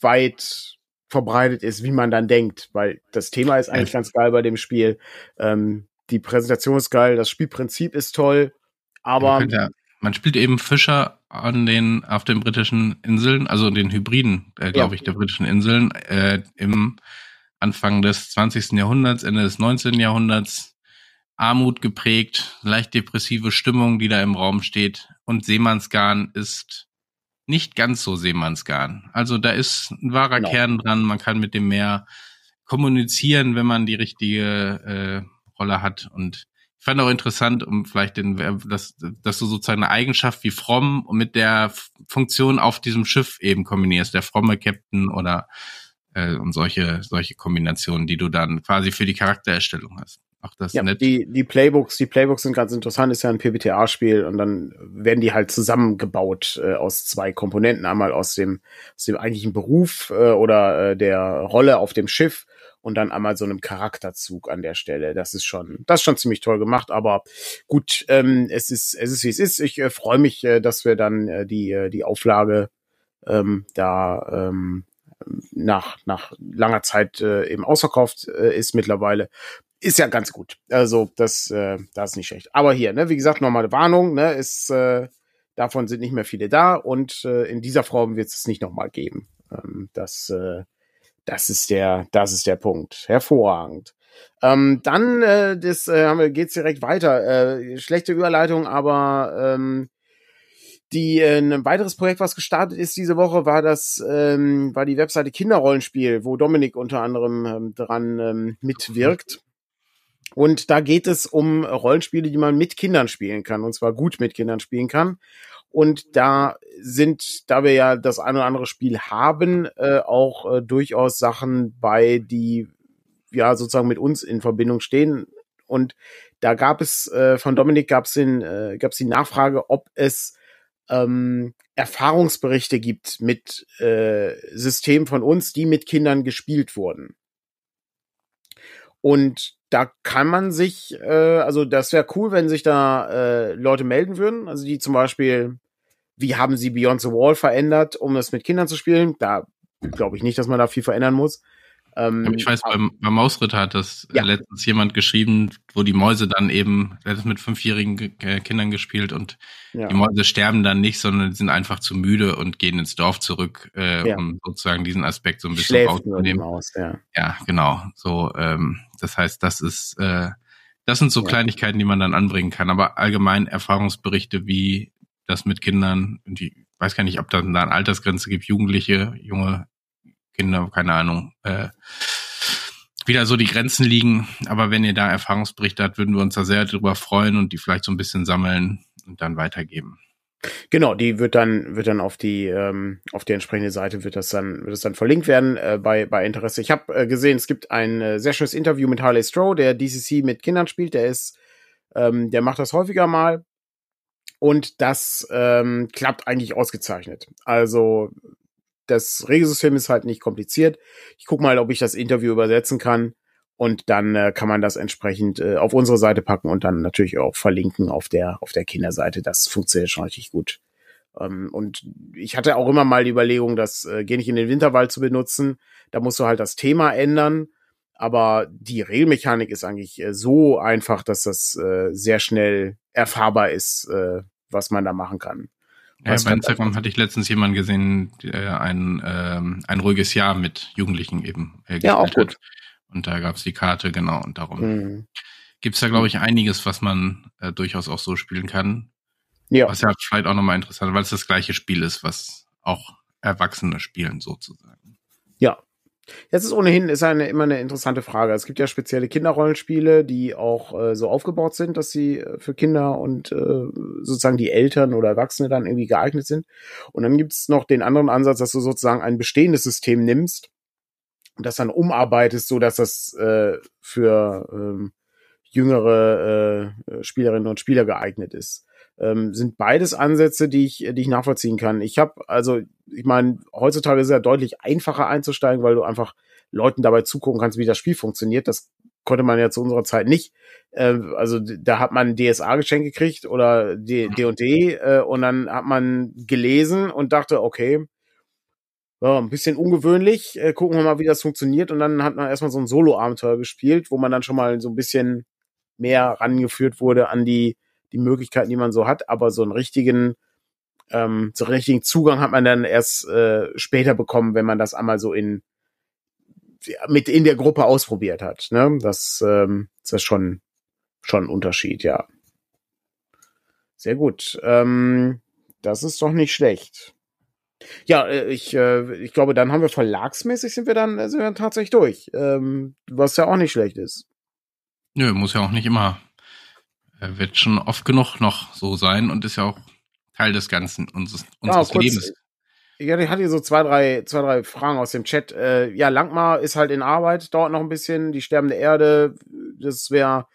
weit verbreitet ist, wie man dann denkt, weil das Thema ist eigentlich ganz geil bei dem Spiel. Ähm, die Präsentation ist geil, das Spielprinzip ist toll, aber. Ja, man spielt eben Fischer an den, auf den britischen Inseln, also den Hybriden, äh, glaube ja. ich, der britischen Inseln, äh, im Anfang des 20. Jahrhunderts, Ende des 19. Jahrhunderts, Armut geprägt, leicht depressive Stimmung, die da im Raum steht. Und Seemannsgarn ist nicht ganz so Seemannsgarn. Also da ist ein wahrer genau. Kern dran. Man kann mit dem Meer kommunizieren, wenn man die richtige äh, Rolle hat. Und fand auch interessant, um vielleicht den, dass, dass du sozusagen eine Eigenschaft wie fromm mit der Funktion auf diesem Schiff eben kombinierst, der fromme Captain oder äh, und solche, solche Kombinationen, die du dann quasi für die Charaktererstellung hast. Ach, das ja, nett. Die, die Playbooks, die Playbooks sind ganz interessant, ist ja ein PBTA-Spiel und dann werden die halt zusammengebaut äh, aus zwei Komponenten. Einmal aus dem, aus dem eigentlichen Beruf äh, oder äh, der Rolle auf dem Schiff und dann einmal so einem Charakterzug an der Stelle. Das ist schon, das ist schon ziemlich toll gemacht, aber gut, ähm, es ist, es ist wie es ist. Ich äh, freue mich, äh, dass wir dann äh, die, äh, die Auflage ähm, da ähm, nach, nach langer Zeit äh, eben ausverkauft äh, ist mittlerweile. Ist ja ganz gut. Also, das, äh, das ist nicht schlecht. Aber hier, ne, wie gesagt, nochmal eine Warnung, ne, ist, äh, davon sind nicht mehr viele da und äh, in dieser Form wird es nicht nochmal geben. Ähm, das, äh, das ist der, das ist der Punkt. Hervorragend. Ähm, dann äh, das, äh, geht's direkt weiter. Äh, schlechte Überleitung, aber ähm, die äh, ein weiteres Projekt, was gestartet ist diese Woche, war das ähm, war die Webseite Kinderrollenspiel, wo Dominik unter anderem ähm, dran ähm, mitwirkt. Und da geht es um Rollenspiele, die man mit Kindern spielen kann, und zwar gut mit Kindern spielen kann. Und da sind, da wir ja das eine oder andere Spiel haben, äh, auch äh, durchaus Sachen bei, die ja sozusagen mit uns in Verbindung stehen. Und da gab es äh, von Dominik gab es äh, gab es die Nachfrage, ob es ähm, Erfahrungsberichte gibt mit äh, Systemen von uns, die mit Kindern gespielt wurden. Und da kann man sich, äh, also das wäre cool, wenn sich da äh, Leute melden würden, also die zum Beispiel wie haben sie Beyond the Wall verändert, um es mit Kindern zu spielen? Da glaube ich nicht, dass man da viel verändern muss. Ähm, ich weiß, beim, beim Mausritter hat das ja. letztens jemand geschrieben, wo die Mäuse dann eben, der hat das mit fünfjährigen Kindern gespielt und ja. die Mäuse sterben dann nicht, sondern sind einfach zu müde und gehen ins Dorf zurück, äh, ja. um sozusagen diesen Aspekt so ein bisschen Schläft rauszunehmen. Maus, ja. ja, genau. So, ähm, das heißt, das ist, äh, das sind so Kleinigkeiten, die man dann anbringen kann. Aber allgemein Erfahrungsberichte, wie das mit Kindern, die weiß gar nicht, ob da eine Altersgrenze gibt, Jugendliche, junge Kinder, keine Ahnung, äh, wieder so die Grenzen liegen. Aber wenn ihr da Erfahrungsberichte habt, würden wir uns da sehr drüber freuen und die vielleicht so ein bisschen sammeln und dann weitergeben. Genau, die wird dann wird dann auf die ähm, auf die entsprechende Seite wird das dann wird das dann verlinkt werden äh, bei bei Interesse. Ich habe äh, gesehen, es gibt ein äh, sehr schönes Interview mit Harley Stroh, der DCC mit Kindern spielt. Der ist ähm, der macht das häufiger mal und das ähm, klappt eigentlich ausgezeichnet. Also das Regelsystem ist halt nicht kompliziert. Ich gucke mal, ob ich das Interview übersetzen kann. Und dann äh, kann man das entsprechend äh, auf unsere Seite packen und dann natürlich auch verlinken auf der, auf der Kinderseite. Das funktioniert schon richtig gut. Ähm, und ich hatte auch immer mal die Überlegung, das äh, Geh nicht in den Winterwald zu benutzen. Da musst du halt das Thema ändern. Aber die Regelmechanik ist eigentlich äh, so einfach, dass das äh, sehr schnell erfahrbar ist, äh, was man da machen kann. Ja, bei Instagram hatte ich letztens jemanden gesehen, der ein, ähm, ein ruhiges Jahr mit Jugendlichen eben äh, Ja, auch gut. Hat. Und da gab es die Karte, genau, und darum. Mhm. gibt's da, glaube ich, einiges, was man äh, durchaus auch so spielen kann. Ja. Was ja vielleicht auch nochmal interessant, weil es das gleiche Spiel ist, was auch Erwachsene spielen, sozusagen. Ja. Jetzt ist ohnehin ist eine immer eine interessante Frage. Es gibt ja spezielle Kinderrollenspiele, die auch äh, so aufgebaut sind, dass sie äh, für Kinder und äh, sozusagen die Eltern oder Erwachsene dann irgendwie geeignet sind. Und dann gibt's noch den anderen Ansatz, dass du sozusagen ein bestehendes System nimmst und das dann umarbeitest, so dass das äh, für ähm, jüngere äh, Spielerinnen und Spieler geeignet ist ähm, sind beides Ansätze, die ich, die ich nachvollziehen kann. Ich habe, also, ich meine, heutzutage ist es ja deutlich einfacher einzusteigen, weil du einfach Leuten dabei zugucken kannst, wie das Spiel funktioniert. Das konnte man ja zu unserer Zeit nicht. Äh, also da hat man DSA geschenk gekriegt oder D&D äh, und dann hat man gelesen und dachte, okay, ja, ein bisschen ungewöhnlich, äh, gucken wir mal, wie das funktioniert. Und dann hat man erstmal so ein Solo-Abenteuer gespielt, wo man dann schon mal so ein bisschen mehr rangeführt wurde an die die Möglichkeiten, die man so hat, aber so einen richtigen, ähm, so einen richtigen Zugang hat man dann erst äh, später bekommen, wenn man das einmal so in mit in der Gruppe ausprobiert hat. Ne? Das, ähm, das ist schon schon ein Unterschied, ja. Sehr gut. Ähm, das ist doch nicht schlecht. Ja, äh, ich, äh, ich glaube, dann haben wir verlagsmäßig sind wir dann, sind wir dann tatsächlich durch. Ähm, was ja auch nicht schlecht ist. Nö, muss ja auch nicht immer er wird schon oft genug noch so sein und ist ja auch Teil des Ganzen unseres, unseres ja, Lebens. Ja, ich hatte hier so zwei, drei, zwei, drei Fragen aus dem Chat. Äh, ja, Langmar ist halt in Arbeit, dauert noch ein bisschen. Die sterbende Erde, das wäre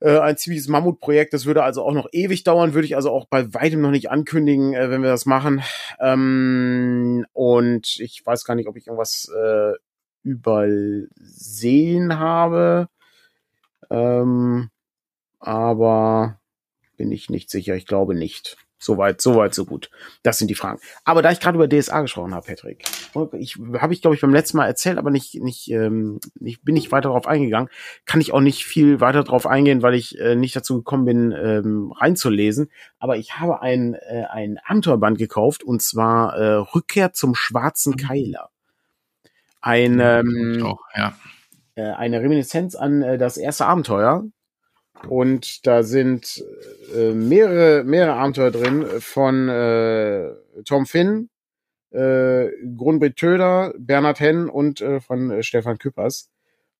äh, ein ziemliches Mammutprojekt. Das würde also auch noch ewig dauern, würde ich also auch bei weitem noch nicht ankündigen, äh, wenn wir das machen. Ähm, und ich weiß gar nicht, ob ich irgendwas äh, übersehen habe. Ähm, aber bin ich nicht sicher. Ich glaube nicht. Soweit, soweit, so gut. Das sind die Fragen. Aber da ich gerade über DSA gesprochen habe, Patrick, ich habe ich glaube ich beim letzten Mal erzählt, aber nicht nicht ähm, nicht bin nicht weiter darauf eingegangen. Kann ich auch nicht viel weiter darauf eingehen, weil ich äh, nicht dazu gekommen bin, ähm, reinzulesen. Aber ich habe ein äh, ein Abenteuerband gekauft und zwar äh, Rückkehr zum schwarzen Keiler. Ein ähm, auch, ja. äh, eine Reminiszenz an äh, das erste Abenteuer und da sind äh, mehrere, mehrere Abenteuer drin von äh, Tom Finn, äh, Grunbrit Töder, Bernhard Henn und äh, von äh, Stefan Küppers.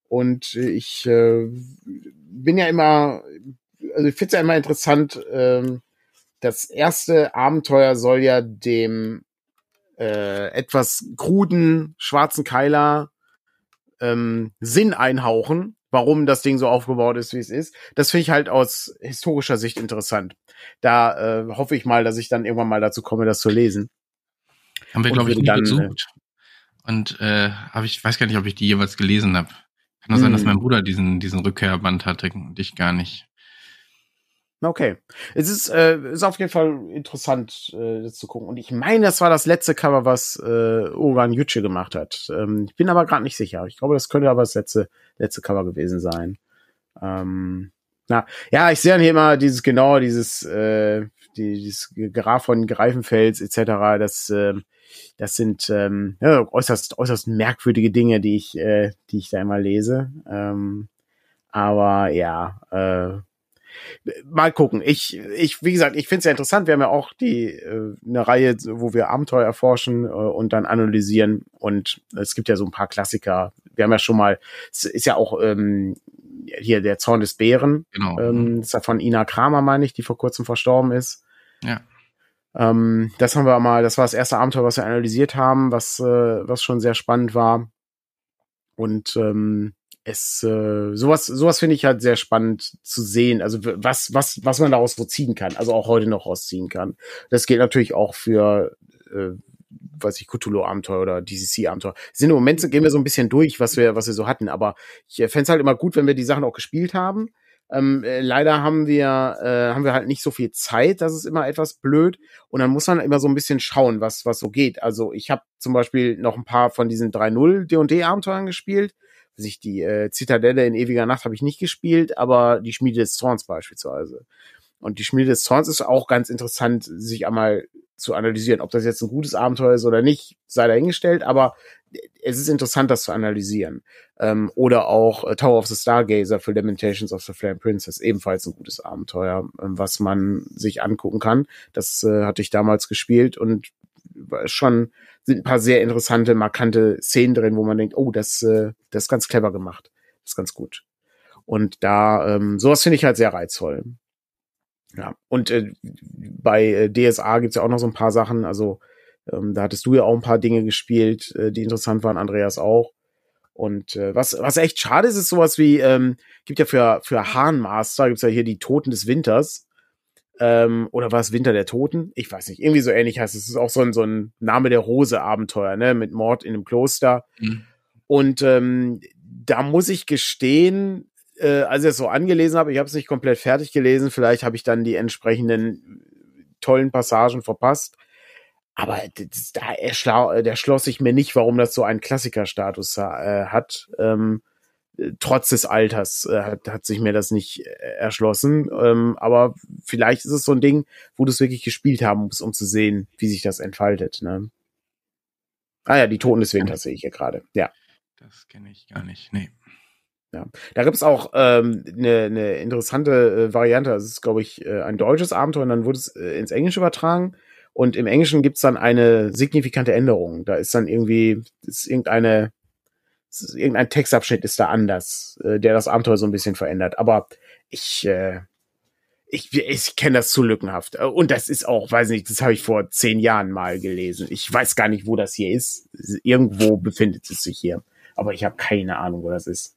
Und äh, ich äh, bin ja immer, also ich finde es ja immer interessant, äh, das erste Abenteuer soll ja dem äh, etwas kruden schwarzen Keiler ähm, Sinn einhauchen warum das Ding so aufgebaut ist, wie es ist. Das finde ich halt aus historischer Sicht interessant. Da äh, hoffe ich mal, dass ich dann irgendwann mal dazu komme, das zu lesen. Haben wir, glaube ich, nie dann, besucht. Und äh, habe ich weiß gar nicht, ob ich die jeweils gelesen habe. Kann nur sein, dass hm. mein Bruder diesen, diesen Rückkehrband hatte und ich gar nicht. Okay. Es ist, äh, ist auf jeden Fall interessant, äh, das zu gucken. Und ich meine, das war das letzte Cover, was äh, Oran Yuche gemacht hat. Ähm, ich bin aber gerade nicht sicher. Ich glaube, das könnte aber das letzte, letzte Cover gewesen sein. Ähm, na, ja, ich sehe dann hier immer dieses, genau, dieses, äh, die, dieses Graf von Greifenfels etc. Das, äh, das sind ähm, ja, äußerst, äußerst merkwürdige Dinge, die ich, äh, die ich da immer lese. Ähm, aber ja, äh, mal gucken. Ich, ich, wie gesagt, ich finde es ja interessant. Wir haben ja auch die äh, eine Reihe, wo wir Abenteuer erforschen äh, und dann analysieren. Und es gibt ja so ein paar Klassiker. Wir haben ja schon mal, es ist ja auch ähm, hier der Zorn des Bären. Genau. Ähm, das ist ja von Ina Kramer, meine ich, die vor kurzem verstorben ist. Ja. Ähm, das haben wir mal, das war das erste Abenteuer, was wir analysiert haben, was, äh, was schon sehr spannend war. Und ähm, es äh, sowas sowas finde ich halt sehr spannend zu sehen. Also was was was man daraus so ziehen kann also auch heute noch rausziehen kann. Das gilt natürlich auch für äh, weiß ich Cthulhu Abenteuer oder DCC Abenteuer sind im Moment gehen wir so ein bisschen durch was wir was wir so hatten. Aber ich äh, fände es halt immer gut wenn wir die Sachen auch gespielt haben. Ähm, äh, leider haben wir äh, haben wir halt nicht so viel Zeit. Das ist immer etwas blöd. Und dann muss man immer so ein bisschen schauen was was so geht. Also ich habe zum Beispiel noch ein paar von diesen 3.0 D&D Abenteuern gespielt sich die äh, Zitadelle in ewiger Nacht habe ich nicht gespielt, aber die Schmiede des Zorns beispielsweise. Und die Schmiede des Zorns ist auch ganz interessant, sich einmal zu analysieren, ob das jetzt ein gutes Abenteuer ist oder nicht, sei dahingestellt, aber es ist interessant, das zu analysieren. Ähm, oder auch äh, Tower of the Stargazer für Lamentations of the Flame Princess, ebenfalls ein gutes Abenteuer, ähm, was man sich angucken kann. Das äh, hatte ich damals gespielt und schon sind ein paar sehr interessante, markante Szenen drin, wo man denkt, oh, das, äh, das ist ganz clever gemacht. Das ist ganz gut. Und da, ähm, sowas finde ich halt sehr reizvoll. Ja, und äh, bei äh, DSA gibt's ja auch noch so ein paar Sachen, also ähm, da hattest du ja auch ein paar Dinge gespielt, äh, die interessant waren, Andreas auch. Und äh, was, was echt schade ist, ist sowas wie, ähm, gibt ja für, für Hahnmaster, gibt's ja hier die Toten des Winters. Ähm, oder war es Winter der Toten? Ich weiß nicht. Irgendwie so ähnlich heißt es. Es ist auch so ein, so ein Name der Rose-Abenteuer, ne? Mit Mord in einem Kloster. Mhm. Und ähm, da muss ich gestehen, äh, als ich es so angelesen habe, ich habe es nicht komplett fertig gelesen, vielleicht habe ich dann die entsprechenden tollen Passagen verpasst. Aber das, da erschla der schloss sich mir nicht, warum das so einen Klassikerstatus äh, hat. Ähm, trotz des Alters äh, hat, hat sich mir das nicht äh, erschlossen. Ähm, aber vielleicht ist es so ein Ding, wo du es wirklich gespielt haben musst, um zu sehen, wie sich das entfaltet. Ne? Ah ja, die Toten des Winters sehe ich hier gerade. Ja. Das kenne ich gar nicht. Nee. Ja, da gibt's auch ähm, eine, ne interessante äh, Variante. Das ist, glaube ich, äh, ein deutsches Abenteuer und dann wurde es äh, ins Englische übertragen. Und im Englischen gibt's dann eine signifikante Änderung. Da ist dann irgendwie, ist irgendeine, irgendein Textabschnitt ist da anders, äh, der das Abenteuer so ein bisschen verändert. Aber ich, äh, ich, ich kenne das zu lückenhaft. Und das ist auch, weiß nicht, das habe ich vor zehn Jahren mal gelesen. Ich weiß gar nicht, wo das hier ist. Irgendwo befindet es sich hier. Aber ich habe keine Ahnung, wo das ist.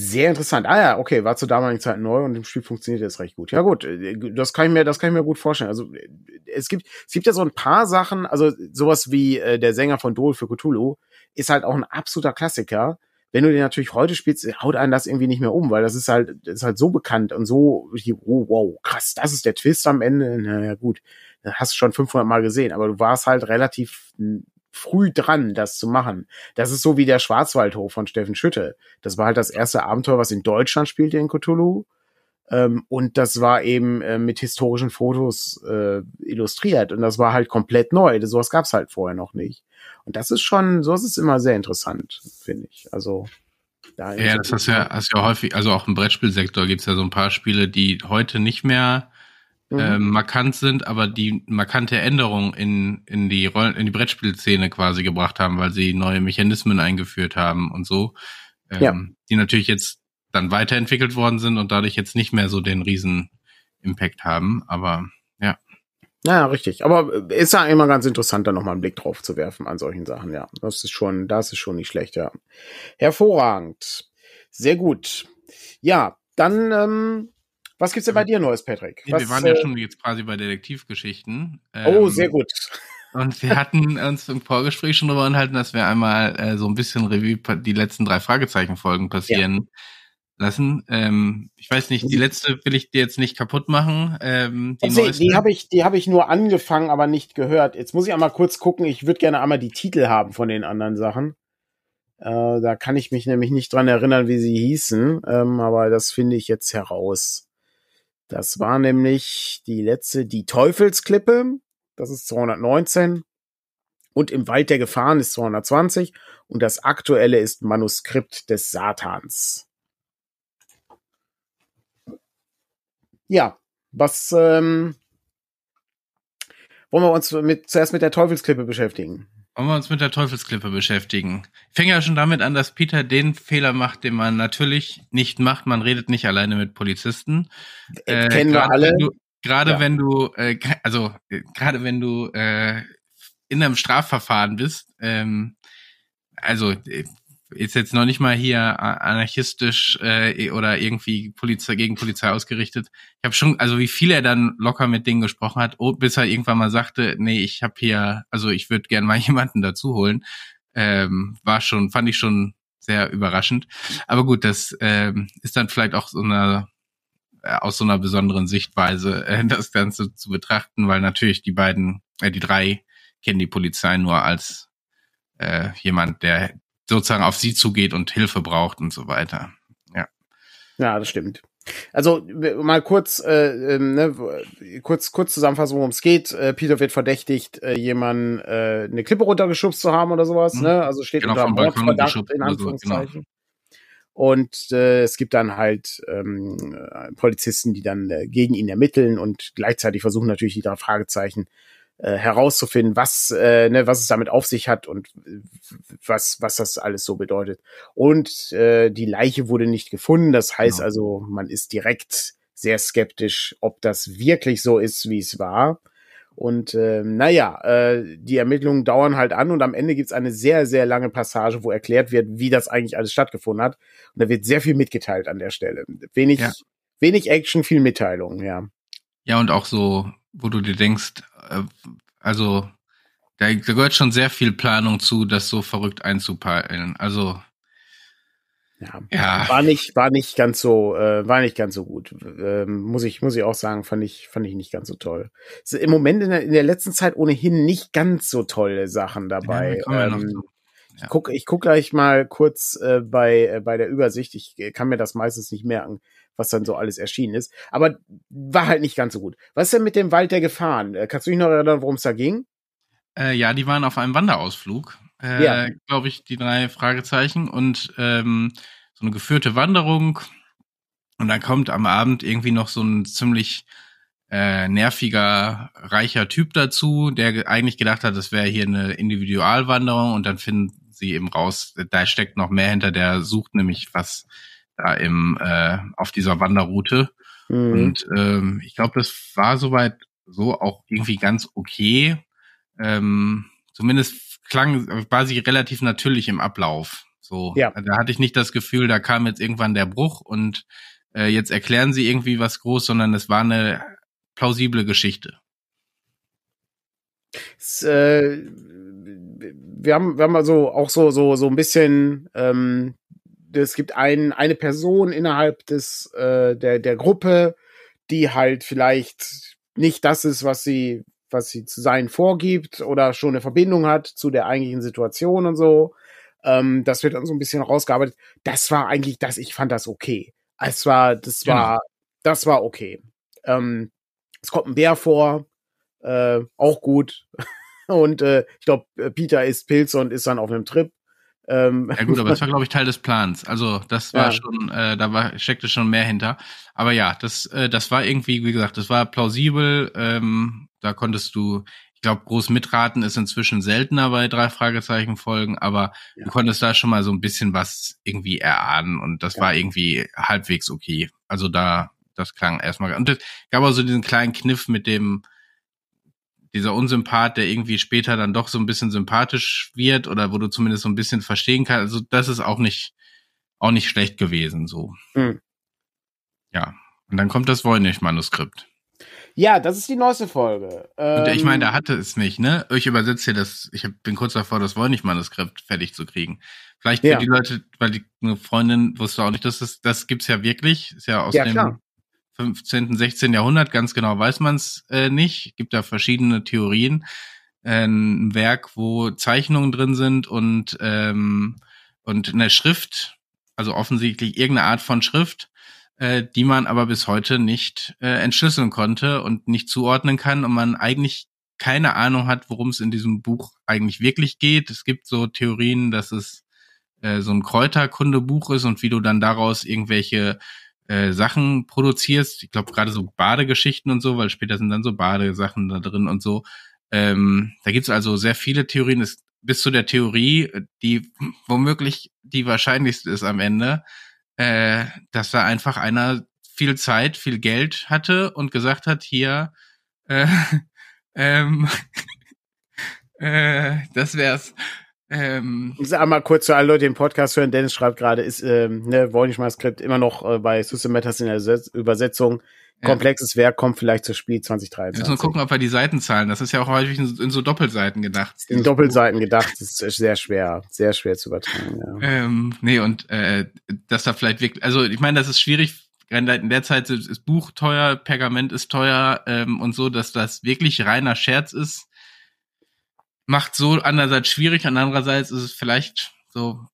Sehr interessant. Ah ja, okay, war zur damaligen Zeit neu und im Spiel funktioniert das recht gut. Ja gut, äh, das kann ich mir, das kann ich mir gut vorstellen. Also es gibt, es gibt ja so ein paar Sachen, also sowas wie äh, der Sänger von Dol für Cthulhu ist halt auch ein absoluter Klassiker. Wenn du den natürlich heute spielst, haut einen das irgendwie nicht mehr um, weil das ist halt, das ist halt so bekannt und so, oh, wow, krass, das ist der Twist am Ende. Na ja, gut, hast du schon 500 Mal gesehen, aber du warst halt relativ früh dran, das zu machen. Das ist so wie der Schwarzwaldhof von Steffen Schütte. Das war halt das erste Abenteuer, was in Deutschland spielte in Cthulhu. Ähm, und das war eben äh, mit historischen Fotos äh, illustriert. Und das war halt komplett neu. Sowas gab's halt vorher noch nicht. Und das ist schon, sowas ist immer sehr interessant, finde ich. Also da ja, das hast ja, hast ja häufig, also auch im Brettspielsektor gibt's ja so ein paar Spiele, die heute nicht mehr mhm. äh, markant sind, aber die markante Änderungen in, in die Rollen, in die Brettspielszene quasi gebracht haben, weil sie neue Mechanismen eingeführt haben und so, ähm, ja. die natürlich jetzt dann weiterentwickelt worden sind und dadurch jetzt nicht mehr so den riesen Impact haben, aber ja. Ja, richtig. Aber ist ja immer ganz interessant, da nochmal einen Blick drauf zu werfen an solchen Sachen, ja. Das ist schon, das ist schon nicht schlecht, ja. Hervorragend. Sehr gut. Ja, dann ähm, was gibt's denn bei dir Neues, Patrick? Was, wir waren ja äh, schon jetzt quasi bei Detektivgeschichten. oh, ähm, sehr gut. Und wir hatten uns im Vorgespräch schon darüber unterhalten, dass wir einmal äh, so ein bisschen Revue die letzten drei Fragezeichen-Folgen passieren ja. lassen. Ähm, ich weiß nicht, die letzte will ich dir jetzt nicht kaputt machen. Ähm, die also, die habe ich, die habe ich nur angefangen, aber nicht gehört. Jetzt muss ich einmal kurz gucken. Ich würde gerne einmal die Titel haben von den anderen Sachen. Äh, da kann ich mich nämlich nicht dran erinnern, wie sie hießen, ähm, aber das finde ich jetzt heraus. Das war nämlich die letzte, die Teufelsklippe. Das ist 219. Und im Wald der Gefahren ist 220. Und das aktuelle ist Manuskript des Satans. Ja, was ähm, wollen wir uns mit, zuerst mit der Teufelsklippe beschäftigen? Wollen wir uns mit der Teufelsklippe beschäftigen? Ich fange ja schon damit an, dass Peter den Fehler macht, den man natürlich nicht macht. Man redet nicht alleine mit Polizisten. Äh, Kennen wir alle. Gerade ja. wenn du, äh, also äh, gerade wenn du äh, in einem Strafverfahren bist, ähm, also äh, ist jetzt noch nicht mal hier anarchistisch äh, oder irgendwie Polizei gegen Polizei ausgerichtet. Ich habe schon, also wie viel er dann locker mit Dingen gesprochen hat, oh, bis er irgendwann mal sagte, nee, ich habe hier, also ich würde gern mal *laughs* jemanden dazu holen, ähm, war schon, fand ich schon sehr überraschend. Aber gut, das ähm, ist dann vielleicht auch so eine äh, aus so einer besonderen Sichtweise äh, *laughs* das Ganze zu betrachten, weil natürlich die beiden, äh, die drei kennen die Polizei nur als äh, jemand, der sozusagen auf sie zugeht und Hilfe braucht und so weiter. Ja. Ja, das stimmt. Also mal kurz, äh, ähm, ne, kurz, kurz zusammenfassen, worum es geht. Äh, Peter wird verdächtigt, äh, jemanden äh, eine Klippe runtergeschubst zu haben oder sowas. Mhm. Ne? Also steht genau, unter Mordverdacht in. Anführungszeichen. Genau. Und äh, es gibt dann halt ähm, Polizisten, die dann äh, gegen ihn ermitteln und gleichzeitig versuchen natürlich die drei Fragezeichen äh, herauszufinden, was, äh, ne, was es damit auf sich hat und was, was das alles so bedeutet. Und äh, die Leiche wurde nicht gefunden. Das heißt genau. also, man ist direkt sehr skeptisch, ob das wirklich so ist, wie es war. Und äh, naja, äh, die Ermittlungen dauern halt an und am Ende gibt's eine sehr, sehr lange Passage, wo erklärt wird, wie das eigentlich alles stattgefunden hat. Und da wird sehr viel mitgeteilt an der Stelle. Wenig, ja. wenig Action, viel Mitteilung, ja. Ja, und auch so, wo du dir denkst, äh, also da, da gehört schon sehr viel Planung zu, das so verrückt einzupeilen. Also ja, ja, war nicht, war nicht ganz so, äh, war nicht ganz so gut. Ähm, muss ich, muss ich auch sagen, fand ich, fand ich nicht ganz so toll. Ist Im Moment in der, in der letzten Zeit ohnehin nicht ganz so tolle Sachen dabei. Ja, ähm, ja. Ich guck, ich guck gleich mal kurz äh, bei, äh, bei der Übersicht. Ich äh, kann mir das meistens nicht merken, was dann so alles erschienen ist. Aber war halt nicht ganz so gut. Was ist denn mit dem Wald der Gefahren? Äh, kannst du dich noch erinnern, worum es da ging? Äh, ja, die waren auf einem Wanderausflug äh, ja. glaube ich, die drei Fragezeichen und ähm, so eine geführte Wanderung. Und dann kommt am Abend irgendwie noch so ein ziemlich äh, nerviger, reicher Typ dazu, der eigentlich gedacht hat, das wäre hier eine Individualwanderung und dann finden sie eben raus, da steckt noch mehr hinter, der sucht nämlich was da im äh, auf dieser Wanderroute. Mhm. Und ähm, ich glaube, das war soweit so auch irgendwie ganz okay. Ähm, zumindest klang quasi relativ natürlich im Ablauf. So, ja. da hatte ich nicht das Gefühl, da kam jetzt irgendwann der Bruch und äh, jetzt erklären sie irgendwie was groß, sondern es war eine plausible Geschichte. Es, äh, wir haben, wir haben also auch so so so ein bisschen. Ähm, es gibt ein, eine Person innerhalb des äh, der der Gruppe, die halt vielleicht nicht das ist, was sie was sie zu sein vorgibt oder schon eine Verbindung hat zu der eigentlichen Situation und so. Ähm, das wird dann so ein bisschen rausgearbeitet. Das war eigentlich das, ich fand das okay. Es war, das genau. war, das war okay. Ähm, es kommt ein Bär vor, äh, auch gut. *laughs* und äh, ich glaube, Peter isst Pilze und ist dann auf einem Trip. Ähm, ja gut, aber das war, glaube ich, Teil des Plans. Also das war ja. schon, äh, da war, steckte schon mehr hinter. Aber ja, das, äh, das war irgendwie, wie gesagt, das war plausibel. Ähm, da konntest du, ich glaube, groß mitraten ist inzwischen seltener bei drei Fragezeichen Folgen, aber ja. du konntest da schon mal so ein bisschen was irgendwie erahnen und das ja. war irgendwie halbwegs okay. Also da, das klang erstmal. Und es gab auch so diesen kleinen Kniff mit dem, dieser Unsympath, der irgendwie später dann doch so ein bisschen sympathisch wird oder wo du zumindest so ein bisschen verstehen kannst. Also das ist auch nicht, auch nicht schlecht gewesen, so. Mhm. Ja. Und dann kommt das Voynich-Manuskript. Ja, das ist die neueste Folge. Ähm, und ich meine, der ähm, hatte es nicht, ne? Ich übersetze hier das, ich bin kurz davor, das Voynich-Manuskript fertig zu kriegen. Vielleicht für ja. die Leute, weil die eine Freundin wusste auch nicht, dass das, das gibt's ja wirklich. Ist ja aus ja, dem klar. 15., 16. Jahrhundert, ganz genau weiß man es äh, nicht. Gibt da verschiedene Theorien. Ein Werk, wo Zeichnungen drin sind und, ähm, und eine Schrift, also offensichtlich irgendeine Art von Schrift, äh, die man aber bis heute nicht äh, entschlüsseln konnte und nicht zuordnen kann und man eigentlich keine Ahnung hat, worum es in diesem Buch eigentlich wirklich geht. Es gibt so Theorien, dass es äh, so ein Kräuterkundebuch ist und wie du dann daraus irgendwelche äh, Sachen produzierst. Ich glaube gerade so Badegeschichten und so, weil später sind dann so Badesachen da drin und so. Ähm, da gibt's also sehr viele Theorien. Es, bis zu der Theorie, die womöglich die wahrscheinlichste ist am Ende, äh, dass da einfach einer viel Zeit, viel Geld hatte und gesagt hat, hier, äh, *laughs* ähm, *laughs* äh, das wär's. Ähm, ich sag mal kurz zu allen Leuten, die den Podcast hören. Dennis schreibt gerade, ist ähm, ne, Voynich-Manuskript immer noch äh, bei System Matters in der Übersetzung. Komplexes ja. Werk kommt vielleicht zu Spiel 2023. Wir müssen gucken, ob wir die Seitenzahlen, das ist ja auch häufig in, in so Doppelseiten gedacht. In Doppelseiten gedacht, das ist sehr schwer, sehr schwer zu übertragen. Ja. Ähm, nee, und äh, dass da vielleicht wirklich, also ich meine, das ist schwierig, in der Zeit ist Buch teuer, Pergament ist teuer ähm, und so, dass das wirklich reiner Scherz ist, macht so andererseits schwierig und andererseits ist es vielleicht so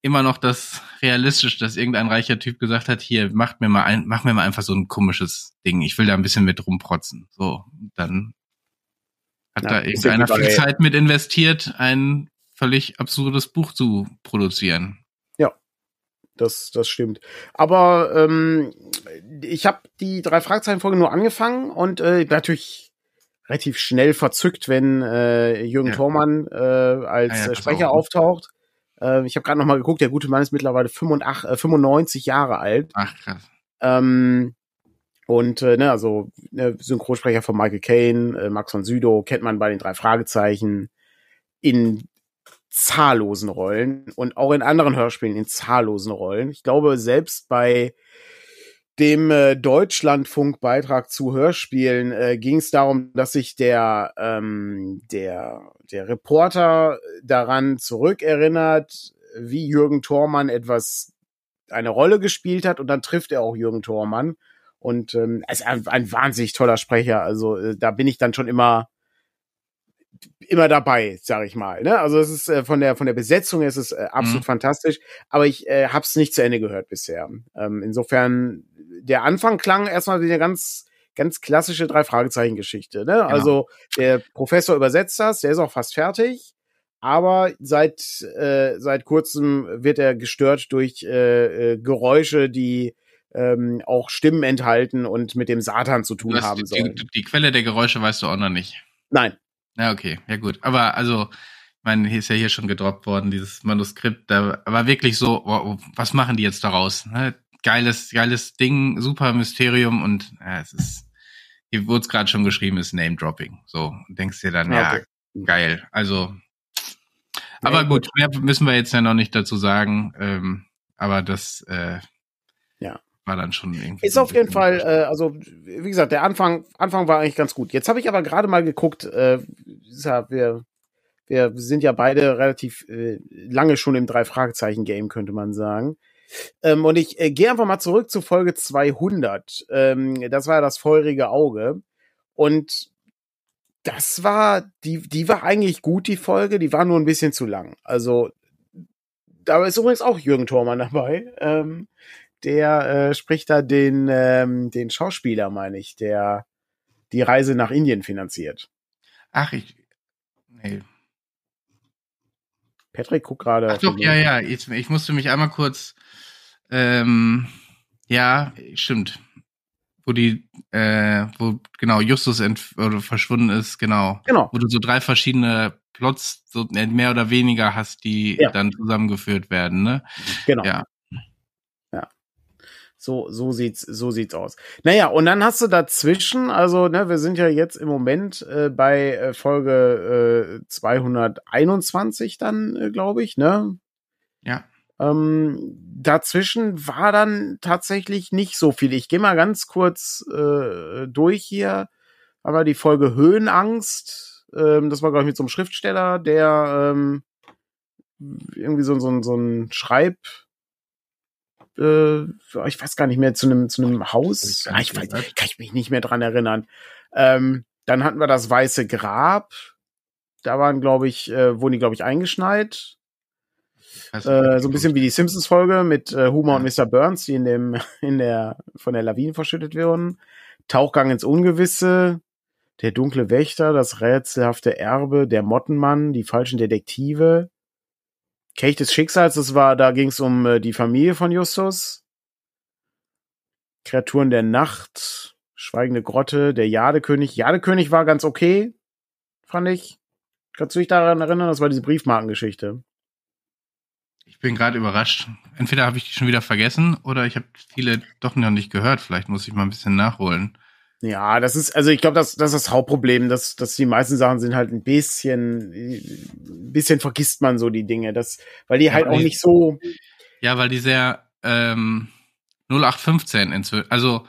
immer noch das realistisch, dass irgendein reicher Typ gesagt hat, hier, macht mir mal ein, mach mir mal einfach so ein komisches Ding. Ich will da ein bisschen mit rumprotzen. So, dann hat ja, da irgendeiner viel Zeit mit investiert, ein völlig absurdes Buch zu produzieren. Ja, das, das stimmt. Aber ähm, ich habe die drei Fragezeichen-Folge nur angefangen und äh, natürlich relativ schnell verzückt, wenn äh, Jürgen ja. Thormann äh, als ja, ja, Sprecher auftaucht. Äh, ich habe gerade noch mal geguckt, der gute Mann ist mittlerweile 85, äh, 95 Jahre alt. Ach krass. Ähm, und äh, ne, also ne, Synchronsprecher von Michael Caine, äh, Max von Südow kennt man bei den drei Fragezeichen in zahllosen Rollen und auch in anderen Hörspielen in zahllosen Rollen. Ich glaube, selbst bei dem äh, Deutschlandfunk-Beitrag zu Hörspielen äh, ging es darum, dass sich der, ähm, der, der Reporter daran zurückerinnert, wie Jürgen Thormann etwas eine Rolle gespielt hat und dann trifft er auch Jürgen Thormann. Und ähm, ist ein, ein wahnsinnig toller Sprecher. Also äh, da bin ich dann schon immer immer dabei, sag ich mal. Ne? Also es ist äh, von der von der Besetzung ist es äh, absolut mhm. fantastisch, aber ich äh, habe es nicht zu Ende gehört bisher. Ähm, insofern der Anfang klang erstmal wie eine ganz ganz klassische drei Fragezeichen Geschichte. Ne? Genau. Also der Professor übersetzt das, der ist auch fast fertig. Aber seit äh, seit kurzem wird er gestört durch äh, äh, Geräusche, die ähm, auch Stimmen enthalten und mit dem Satan zu tun haben sollen. Die, die Quelle der Geräusche weißt du auch noch nicht. Nein, ja, okay, ja gut. Aber also, ich meine, hier ist ja hier schon gedroppt worden, dieses Manuskript. Da war wirklich so, wow, was machen die jetzt daraus? Ne? Geiles, geiles Ding, super Mysterium und ja, es ist, hier wurde es gerade schon geschrieben, ist Name-Dropping. So, und denkst dir dann, ja, okay. ja geil. Also, aber nee, gut, mehr müssen wir jetzt ja noch nicht dazu sagen. Ähm, aber das, äh, war dann schon irgendwie. Ist auf jeden Fall, äh, also wie gesagt, der Anfang, Anfang war eigentlich ganz gut. Jetzt habe ich aber gerade mal geguckt, äh, ja, wir, wir sind ja beide relativ äh, lange schon im Drei-Fragezeichen-Game, könnte man sagen. Ähm, und ich äh, gehe einfach mal zurück zu Folge 200. Ähm, das war ja das feurige Auge. Und das war, die, die war eigentlich gut, die Folge, die war nur ein bisschen zu lang. Also, da ist übrigens auch Jürgen Thormann dabei. Ähm, der äh, spricht da den, ähm, den Schauspieler, meine ich, der die Reise nach Indien finanziert. Ach, ich. Nee. Patrick guckt gerade. Ach doch, ja, ja. Ich, ich musste mich einmal kurz. Ähm, ja, stimmt. Wo die, äh, wo genau Justus verschwunden ist, genau. Genau. Wo du so drei verschiedene Plots so mehr oder weniger hast, die ja. dann zusammengeführt werden, ne? Genau. Ja. So, so sieht's, so sieht's aus. Naja, und dann hast du dazwischen, also, ne, wir sind ja jetzt im Moment äh, bei äh, Folge äh, 221 dann, äh, glaube ich, ne? Ja. Ähm, dazwischen war dann tatsächlich nicht so viel. Ich gehe mal ganz kurz äh, durch hier. Aber die Folge Höhenangst, ähm, das war, glaube ich, mit so einem Schriftsteller, der ähm, irgendwie so, so, so ein Schreib, äh, ich weiß gar nicht mehr, zu einem zu einem Haus. Ja, ich weiß, kann ich mich nicht mehr dran erinnern. Ähm, dann hatten wir das Weiße Grab. Da waren, glaube ich, äh, wurden die, glaube ich, eingeschneit. Äh, so ein bisschen wie die Simpsons-Folge mit äh, Homer ja. und Mr. Burns, die in dem, *laughs* in der, von der Lawine verschüttet wurden. Tauchgang ins Ungewisse, der dunkle Wächter, das rätselhafte Erbe, der Mottenmann, die falschen Detektive, Kelch des Schicksals, das war, da ging es um äh, die Familie von Justus. Kreaturen der Nacht, Schweigende Grotte, der Jadekönig. Jadekönig war ganz okay, fand ich. Kannst du dich daran erinnern? Das war diese Briefmarkengeschichte. Ich bin gerade überrascht. Entweder habe ich die schon wieder vergessen oder ich habe viele doch noch nicht gehört. Vielleicht muss ich mal ein bisschen nachholen. Ja, das ist, also ich glaube, das, das ist das Hauptproblem, dass, dass die meisten Sachen sind halt ein bisschen, ein bisschen vergisst man so die Dinge, das, weil die ja, halt auch die, nicht so. Ja, weil die sehr ähm, 0815 inzwischen, also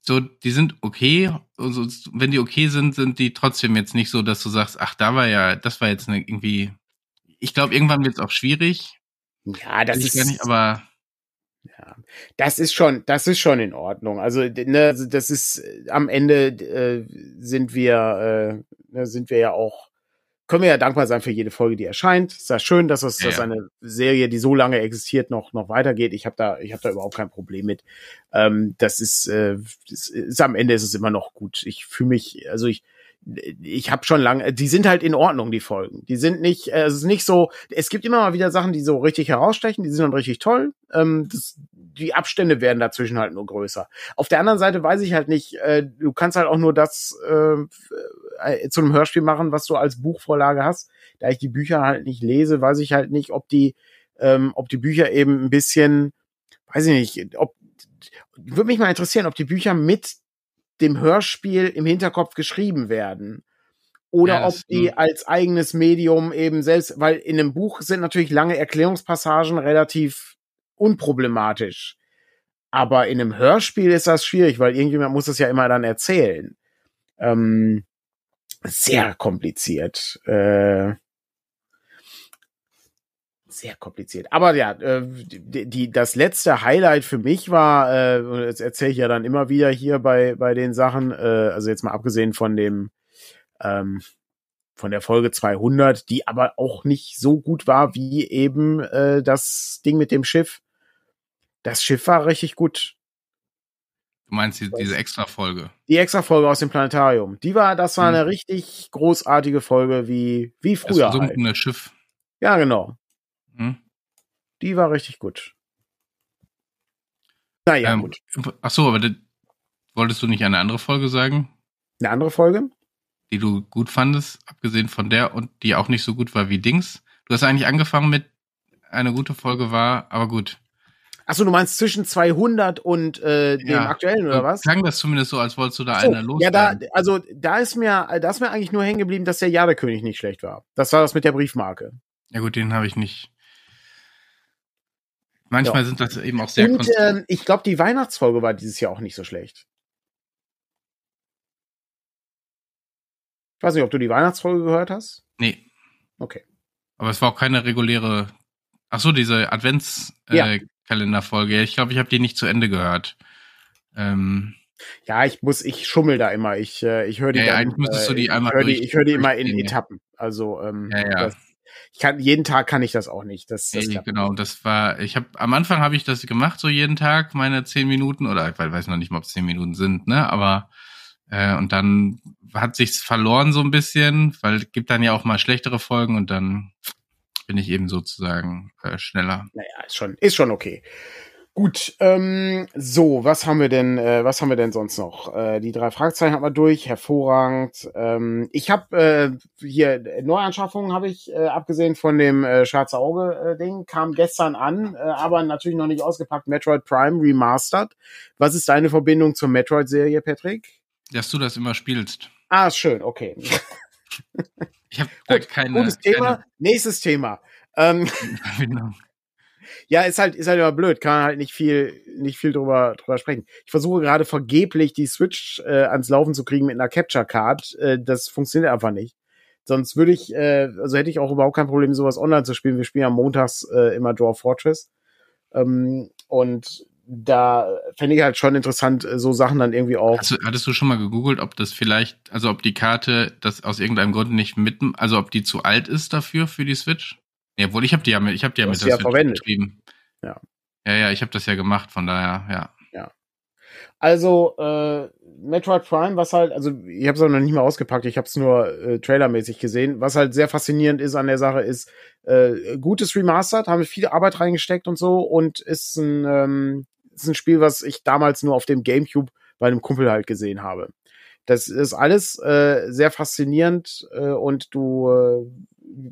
so, die sind okay, also, wenn die okay sind, sind die trotzdem jetzt nicht so, dass du sagst, ach, da war ja, das war jetzt eine, irgendwie, ich glaube, irgendwann wird es auch schwierig. Ja, das ist gar nicht, aber ja, das ist schon, das ist schon in Ordnung. Also, ne, also das ist am Ende äh, sind wir, äh, ne, sind wir ja auch können wir ja dankbar sein für jede Folge, die erscheint. Ist ja schön, dass es, Ja, dass eine Serie, die so lange existiert, noch noch weitergeht. Ich habe da, ich habe da überhaupt kein Problem mit. Ähm, das ist, äh, das ist, am Ende ist es immer noch gut. Ich fühle mich, also ich, ich habe schon lange, die sind halt in Ordnung, die Folgen. Die sind nicht, äh, es ist nicht so, es gibt immer mal wieder Sachen, die so richtig herausstechen, die sind dann richtig toll. Ähm, das, die Abstände werden dazwischen halt nur größer. Auf der anderen Seite weiß ich halt nicht, äh, du kannst halt auch nur das äh, äh, zu einem Hörspiel machen, was du als Buchvorlage hast. Da ich die Bücher halt nicht lese, weiß ich halt nicht, ob die, ähm, ob die Bücher eben ein bisschen, weiß ich nicht, ob würde mich mal interessieren, ob die Bücher mit dem Hörspiel im Hinterkopf geschrieben werden. Oder Ja, ob die als eigenes Medium eben selbst, weil in einem Buch sind natürlich lange Erklärungspassagen relativ unproblematisch. Aber in einem Hörspiel ist das schwierig, weil irgendjemand muss es ja immer dann erzählen. Ähm, sehr kompliziert. Äh, sehr kompliziert. Aber ja, äh, die, die, das letzte Highlight für mich war, äh, und das erzähle ich ja dann immer wieder hier bei, bei den Sachen, äh, also jetzt mal abgesehen von dem, ähm, von der Folge 200, die aber auch nicht so gut war wie eben äh, das Ding mit dem Schiff. Das Schiff war richtig gut. Du meinst die, diese extra Folge. Die extra Folge aus dem Planetarium, die war, das war Mhm. eine richtig großartige Folge wie wie Das früher. Halt. versunkene Schiff. Ja, genau. Hm? Die war richtig gut. Naja, ähm, gut. Ach so, aber das, wolltest du nicht eine andere Folge sagen, Eine andere Folge? die du gut fandest, abgesehen von der und die auch nicht so gut war wie Dings? Du hast eigentlich angefangen mit eine gute Folge war, aber gut. Achso, du meinst zwischen 200 und äh, dem Ja. aktuellen oder was? Klang das zumindest so, als wolltest du da So, eine ja, da, also da ist mir, da ist mir eigentlich nur hängen geblieben, dass der Jadekönig nicht schlecht war. Das war das mit der Briefmarke. Ja gut, den habe ich nicht. Manchmal Ja. sind das eben auch sehr Und ähm, ich glaube, die Weihnachtsfolge war dieses Jahr auch nicht so schlecht. Ich weiß nicht, ob du die Weihnachtsfolge gehört hast. Nee, Okay. aber es war auch keine reguläre. Ach so, diese Adventskalenderfolge. Ja. Äh, Kalenderfolge. ich glaube, ich habe die nicht zu Ende gehört. Ähm, Ja, ich muss, ich schummel da immer. Ich, äh, ich höre die Ja, ja, dann, eigentlich müsstest du die äh, einmal ich höre die, höre die immer in ja. Etappen. Also, ähm, Ja, ja. Das, ich kann, jeden Tag kann ich das auch nicht. Das, das Nee, klappt genau, das war, ich habe am Anfang habe ich das gemacht, so jeden Tag, meine zehn Minuten, oder ich weiß noch nicht mal, ob es zehn Minuten sind, ne? Aber äh, und dann hat sich's verloren so ein bisschen, weil es gibt dann ja auch mal schlechtere Folgen und dann bin ich eben sozusagen äh, schneller. Naja, ist schon, ist schon okay. Gut, ähm, so, was haben wir denn, äh, was haben wir denn sonst noch? Äh, die drei Fragezeichen haben wir durch, hervorragend. Ähm, ich habe äh, hier äh, Neuanschaffungen habe ich, äh, abgesehen von dem äh, Schwarze Auge-Ding, kam gestern an, äh, aber natürlich noch nicht ausgepackt. Metroid Prime Remastered. Was ist deine Verbindung zur Metroid-Serie, Patrick? Dass du das immer spielst. Ah, schön, okay. *laughs* Ich habe keine, Gutes Thema. Nächstes Thema. Ähm, *laughs* keine. Ja, ist halt, ist halt immer blöd, kann man halt nicht viel, nicht viel drüber, drüber sprechen. Ich versuche gerade vergeblich die Switch äh, ans Laufen zu kriegen mit einer Capture Card. Äh, das funktioniert einfach nicht. Sonst würde ich, äh, also hätte ich auch überhaupt kein Problem, sowas online zu spielen. Wir spielen ja montags äh, immer Draw Fortress. Ähm, und da fände ich halt schon interessant, äh, so Sachen dann irgendwie auch. Hast du, hattest du schon mal gegoogelt, ob das vielleicht, also ob die Karte das aus irgendeinem Grund nicht mit, also ob die zu alt ist dafür für die Switch? Ja, wohl, ich habe die ja mit, ich habe die ja mit die ja verwendet. betrieben. Ja. Ja, ja, ich habe das ja gemacht, von daher, ja. Also, äh, Metroid Prime, was halt, also ich habe es auch noch nicht mal ausgepackt, ich habe es nur äh, trailermäßig gesehen. Was halt sehr faszinierend ist an der Sache, ist äh, gutes Remastered, haben viel Arbeit reingesteckt und so und ist ein, ähm, ist ein Spiel, was ich damals nur auf dem GameCube bei einem Kumpel halt gesehen habe. Das ist alles äh, sehr faszinierend äh, und du äh,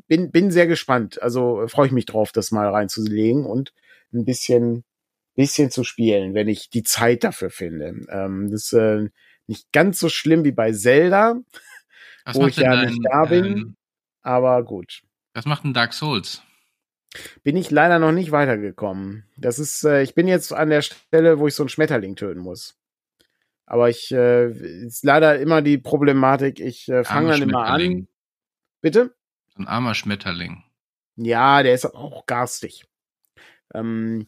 bin, bin sehr gespannt. Also äh, freue ich mich drauf, das mal reinzulegen und ein bisschen bisschen zu spielen, wenn ich die Zeit dafür finde. Ähm, das ist äh, nicht ganz so schlimm wie bei Zelda, Was Wo ich ja dein, nicht da bin. Ähm, aber gut. was macht denn Dark Souls? Bin ich leider noch nicht weitergekommen. Das ist, äh, ich bin jetzt an der Stelle, wo ich so einen Schmetterling töten muss. Aber ich äh, ist leider immer die Problematik, ich äh, fange dann immer an. Bitte? Ein armer Schmetterling. Ja, der ist auch garstig. Ähm,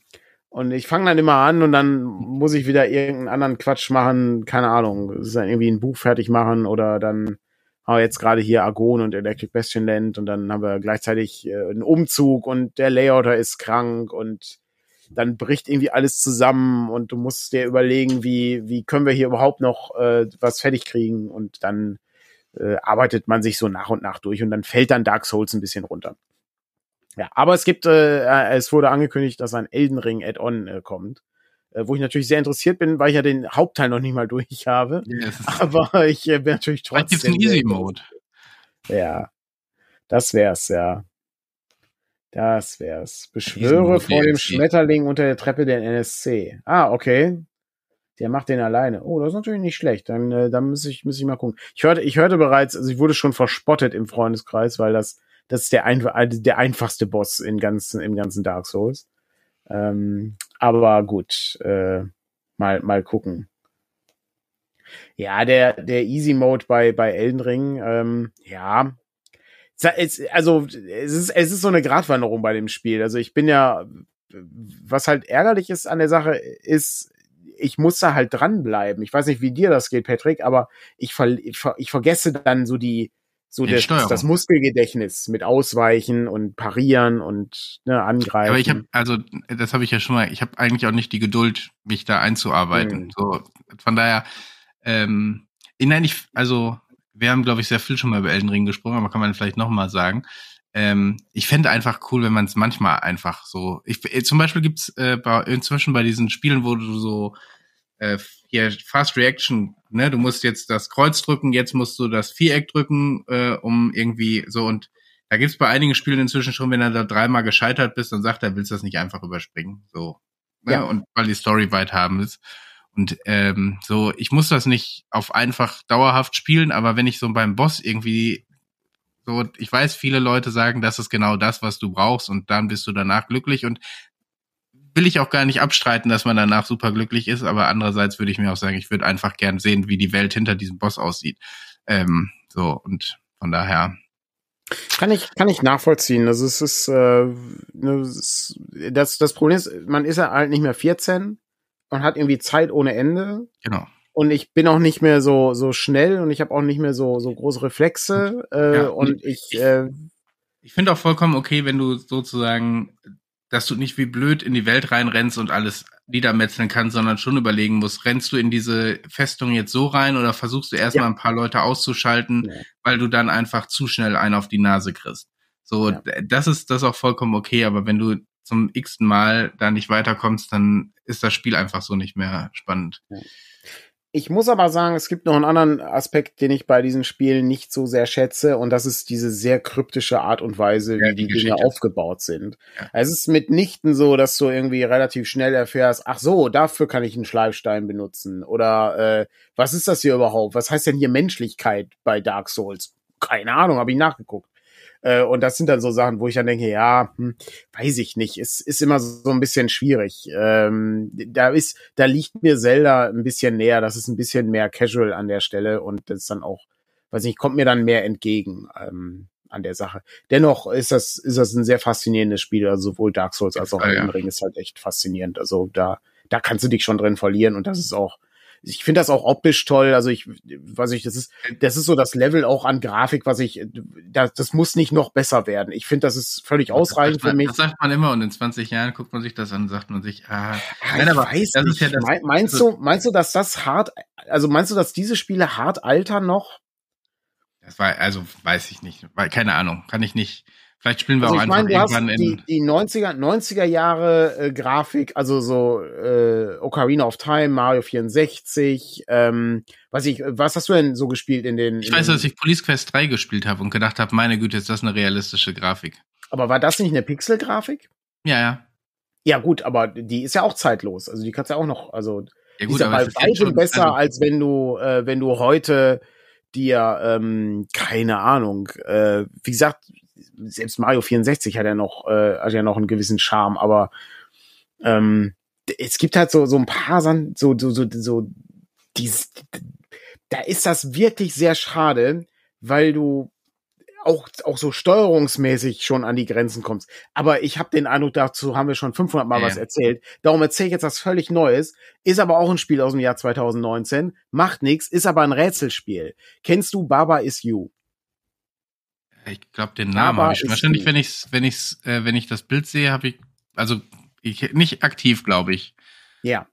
und ich fange dann immer an und dann muss ich wieder irgendeinen anderen Quatsch machen, keine Ahnung, ist dann irgendwie ein Buch fertig machen oder dann Aber jetzt gerade hier Argon und Electric Bastion Land und dann haben wir gleichzeitig äh, einen Umzug und der Layouter ist krank und dann bricht irgendwie alles zusammen und du musst dir überlegen, wie, wie können wir hier überhaupt noch äh, was fertig kriegen und dann äh, arbeitet man sich so nach und nach durch und dann fällt dann Dark Souls ein bisschen runter. Ja, aber es gibt, äh, es wurde angekündigt, dass ein Elden Ring Add-on äh, kommt, äh, wo ich natürlich sehr interessiert bin, weil ich ja den Hauptteil noch nicht mal *laughs* durch habe. Yes. *laughs* Aber ich äh, bin natürlich trotzdem. Gibt's einen Easy Mode. Ja, das wär's, ja. Das wär's. Beschwöre vor dem Schmetterling unter der Treppe den NSC. Ah, okay. Der macht den alleine. Oh, das ist natürlich nicht schlecht. Dann, äh, dann muss ich, muss ich mal gucken. Ich hörte, ich hörte bereits, also ich wurde schon verspottet im Freundeskreis, weil das, das ist der, ein, der einfachste Boss in ganzen, im ganzen Dark Souls. Ähm, aber gut, äh, mal, mal gucken. Ja, der, der Easy Mode bei, bei Elden Ring, ähm, ja, es, also es ist, es ist so eine Gratwanderung bei dem Spiel. Also ich bin ja, was halt ärgerlich ist an der Sache, ist, ich muss da halt dranbleiben. Ich weiß nicht, wie dir das geht, Patrick, aber ich, ver, ich, ver, ich vergesse dann so die, so das, das, Muskelgedächtnis mit Ausweichen und Parieren und ne, Angreifen. Aber ich habe, also das habe ich ja schon mal, ich habe eigentlich auch nicht die Geduld, mich da einzuarbeiten. Hm. So, von daher, ähm, nein, ich, also wir haben, glaube ich, sehr viel schon mal über Elden Ring gesprochen, aber kann man vielleicht nochmal sagen. Ähm, ich fände einfach cool, wenn man es manchmal einfach so. Ich, äh, zum Beispiel gibt's äh, bei, inzwischen bei diesen Spielen, wo du so äh, hier Fast Reaction, ne, du musst jetzt das Kreuz drücken, jetzt musst du das Viereck drücken, äh, um irgendwie so und da gibt's bei einigen Spielen inzwischen schon, wenn er da dreimal gescheitert bist, dann sagt er, willst du das nicht einfach überspringen, so. Ne? Ja. Und weil die Story weit haben ist. Und ähm, so, ich muss das nicht auf einfach dauerhaft spielen, aber wenn ich so beim Boss irgendwie so, ich weiß, viele Leute sagen, das ist genau das, was du brauchst und dann bist du danach glücklich und will ich auch gar nicht abstreiten, dass man danach super glücklich ist, aber andererseits würde ich mir auch sagen, ich würde einfach gern sehen, wie die Welt hinter diesem Boss aussieht. Ähm, so, und von daher. Kann ich, kann ich nachvollziehen. Also es ist, äh, ne, das, das Problem ist, man ist ja halt nicht mehr 14 man hat irgendwie Zeit ohne Ende. Genau. Und ich bin auch nicht mehr so so schnell und ich habe auch nicht mehr so so große Reflexe äh, ja, und, und, ich äh, ich finde auch vollkommen okay, wenn du sozusagen, dass du nicht wie blöd in die Welt reinrennst und alles niedermetzeln kannst, sondern schon überlegen musst, rennst du in diese Festung jetzt so rein oder versuchst du erstmal ja. ein paar Leute auszuschalten, ja. weil du dann einfach zu schnell einen auf die Nase kriegst. So, ja. das ist das ist auch vollkommen okay, aber wenn du zum x-ten Mal da nicht weiterkommst, dann ist das Spiel einfach so nicht mehr spannend. Ich muss aber sagen, es gibt noch einen anderen Aspekt, den ich bei diesen Spielen nicht so sehr schätze, und das ist diese sehr kryptische Art und Weise, wie ja, die, die Dinge aufgebaut sind. Ja. Es ist mitnichten so, dass du irgendwie relativ schnell erfährst, ach so, dafür kann ich einen Schleifstein benutzen. Oder äh, was ist das hier überhaupt? Was heißt denn hier Menschlichkeit bei Dark Souls? Keine Ahnung, habe ich nachgeguckt. Äh, und das sind dann so Sachen, wo ich dann denke, ja, hm, weiß ich nicht, es ist immer so ein bisschen schwierig. Ähm, da ist, da liegt mir Zelda ein bisschen näher, das ist ein bisschen mehr casual an der Stelle und das ist dann auch, weiß nicht, kommt mir dann mehr entgegen. Ähm, an der Sache. Dennoch ist das, ist das ein sehr faszinierendes Spiel. Also sowohl Dark Souls als auch ja, Elden Ring ist halt echt faszinierend. Also da, da kannst du dich schon drin verlieren und das ist auch, ich finde das auch optisch toll. Also ich, weiß ich, das ist, das ist so das Level auch an Grafik, was ich, das, das muss nicht noch besser werden. Ich finde, das ist völlig ausreichend man, für mich. Das sagt man immer und in 20 Jahren guckt man sich das an und sagt man sich, ah, nein, aber weiß das nicht. ist ja das, meinst also, du, meinst du, dass das hart, also meinst du, dass diese Spiele hart altern noch? Das war, also weiß ich nicht, weil, keine Ahnung, kann ich nicht, Vielleicht spielen wir also auch einfach meine, irgendwann in die, die 90er 90er Jahre äh, Grafik, also so äh, Ocarina of Time, Mario 64, ähm, was ich was hast du denn so gespielt in den Ich weiß, dass ich Police Quest 3 gespielt habe und gedacht habe, meine Güte, ist das eine realistische Grafik. Aber war das nicht eine Pixel Grafik? Ja, ja. Ja, gut, aber die ist ja auch zeitlos. Also die kannst du ja auch noch, also ja, gut, ist ja bei weitem besser, also, als wenn du äh, wenn du heute dir ähm, keine Ahnung, äh, wie gesagt, selbst Mario 64 hat ja noch, äh, hat ja noch einen gewissen Charme, aber ähm, es gibt halt so, so ein paar so, so, so, so, dies, da ist das wirklich sehr schade, weil du auch, auch so steuerungsmäßig schon an die Grenzen kommst. Aber ich habe den Eindruck, dazu haben wir schon 500 Mal ja. was erzählt. Darum erzähle ich jetzt was völlig Neues. Ist aber auch ein Spiel aus dem Jahr 2019. Macht nix, ist aber ein Rätselspiel. Kennst du Baba is You? Ich glaube, den Namen habe ich. Wahrscheinlich, wenn ich wenn ich's, äh, wenn ich das Bild sehe, habe ich also ich nicht aktiv, glaube ich. Ja.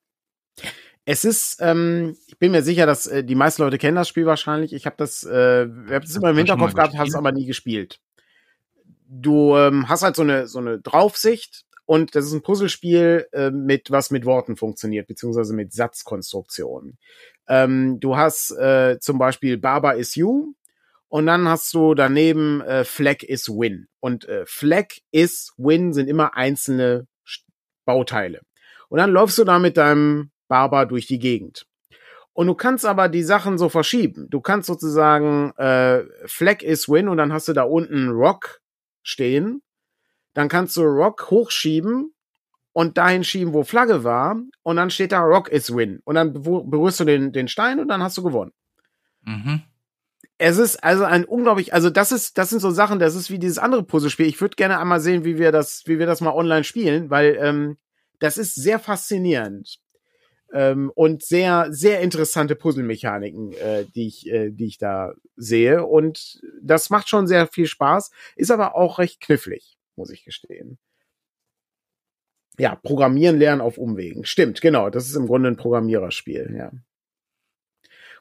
Es ist, ähm, ich bin mir sicher, dass äh, die meisten Leute kennen das Spiel wahrscheinlich. Ich habe das, äh, ich hab das immer im Hinterkopf gehabt, habe es aber nie gespielt. Du ähm, hast halt so eine so eine Draufsicht und das ist ein Puzzlespiel äh, mit was mit Worten funktioniert beziehungsweise mit Satzkonstruktionen. Ähm, du hast äh, zum Beispiel Baba is you und dann hast du daneben äh, Flag is win und äh, Flag is win sind immer einzelne Bauteile. Und dann läufst du da mit deinem Barber durch die Gegend. Und du kannst aber die Sachen so verschieben. Du kannst sozusagen äh, Flag is Win und dann hast du da unten Rock stehen. Dann kannst du Rock hochschieben und dahin schieben, wo Flagge war. Und dann steht da Rock is Win. Und dann berührst du den, den Stein und dann hast du gewonnen. Mhm. Es ist also ein unglaublich, also das ist, das sind so Sachen, das ist wie dieses andere Puzzlespiel. Ich würde gerne einmal sehen, wie wir das, wie wir das mal online spielen, weil ähm, das ist sehr faszinierend ähm, und sehr, sehr interessante Puzzlemechaniken, äh, die ich, äh, die ich da sehe. Und das macht schon sehr viel Spaß, ist aber auch recht knifflig, muss ich gestehen. Ja, Programmieren lernen auf Umwegen. Stimmt, genau. Das ist im Grunde ein Programmiererspiel, ja.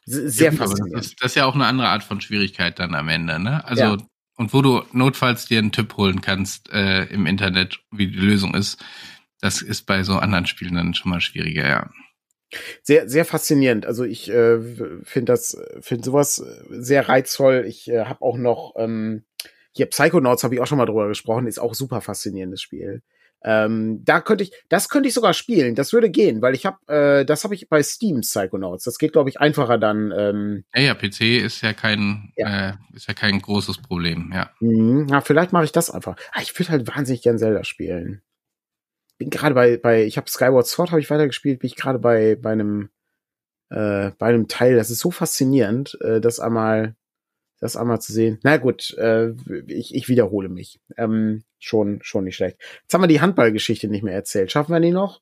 Sehr ja, faszinierend. Das ist, das ist ja auch eine andere Art von Schwierigkeit dann am Ende, ne? Also, ja. und wo du notfalls dir einen Tipp holen kannst äh, im Internet, wie die Lösung ist, das ist bei so anderen Spielen dann schon mal schwieriger, ja. Sehr, sehr faszinierend. Also ich äh, finde das, finde sowas sehr reizvoll. Ich äh, habe auch noch ähm, hier Psychonauts habe ich auch schon mal drüber gesprochen, ist auch super faszinierendes Spiel. Ähm, da könnte ich, das könnte ich sogar spielen. Das würde gehen, weil ich habe, äh, das habe ich bei Steam Psychonauts. Das geht, glaube ich, einfacher dann. Ähm, ja, ja, PC ist ja kein, ja. Äh, ist ja kein großes Problem. Ja. Mhm, ja, vielleicht mache ich das einfach. Ah, ich würde halt wahnsinnig gern Zelda spielen bin gerade bei, bei, ich habe Skyward Sword habe ich weitergespielt, bin ich gerade bei, bei einem, äh, bei einem Teil, das ist so faszinierend, äh, das einmal, das einmal zu sehen. Na gut, äh, ich, ich wiederhole mich. Ähm, schon, schon nicht schlecht. Jetzt haben wir die Handballgeschichte nicht mehr erzählt. Schaffen wir die noch?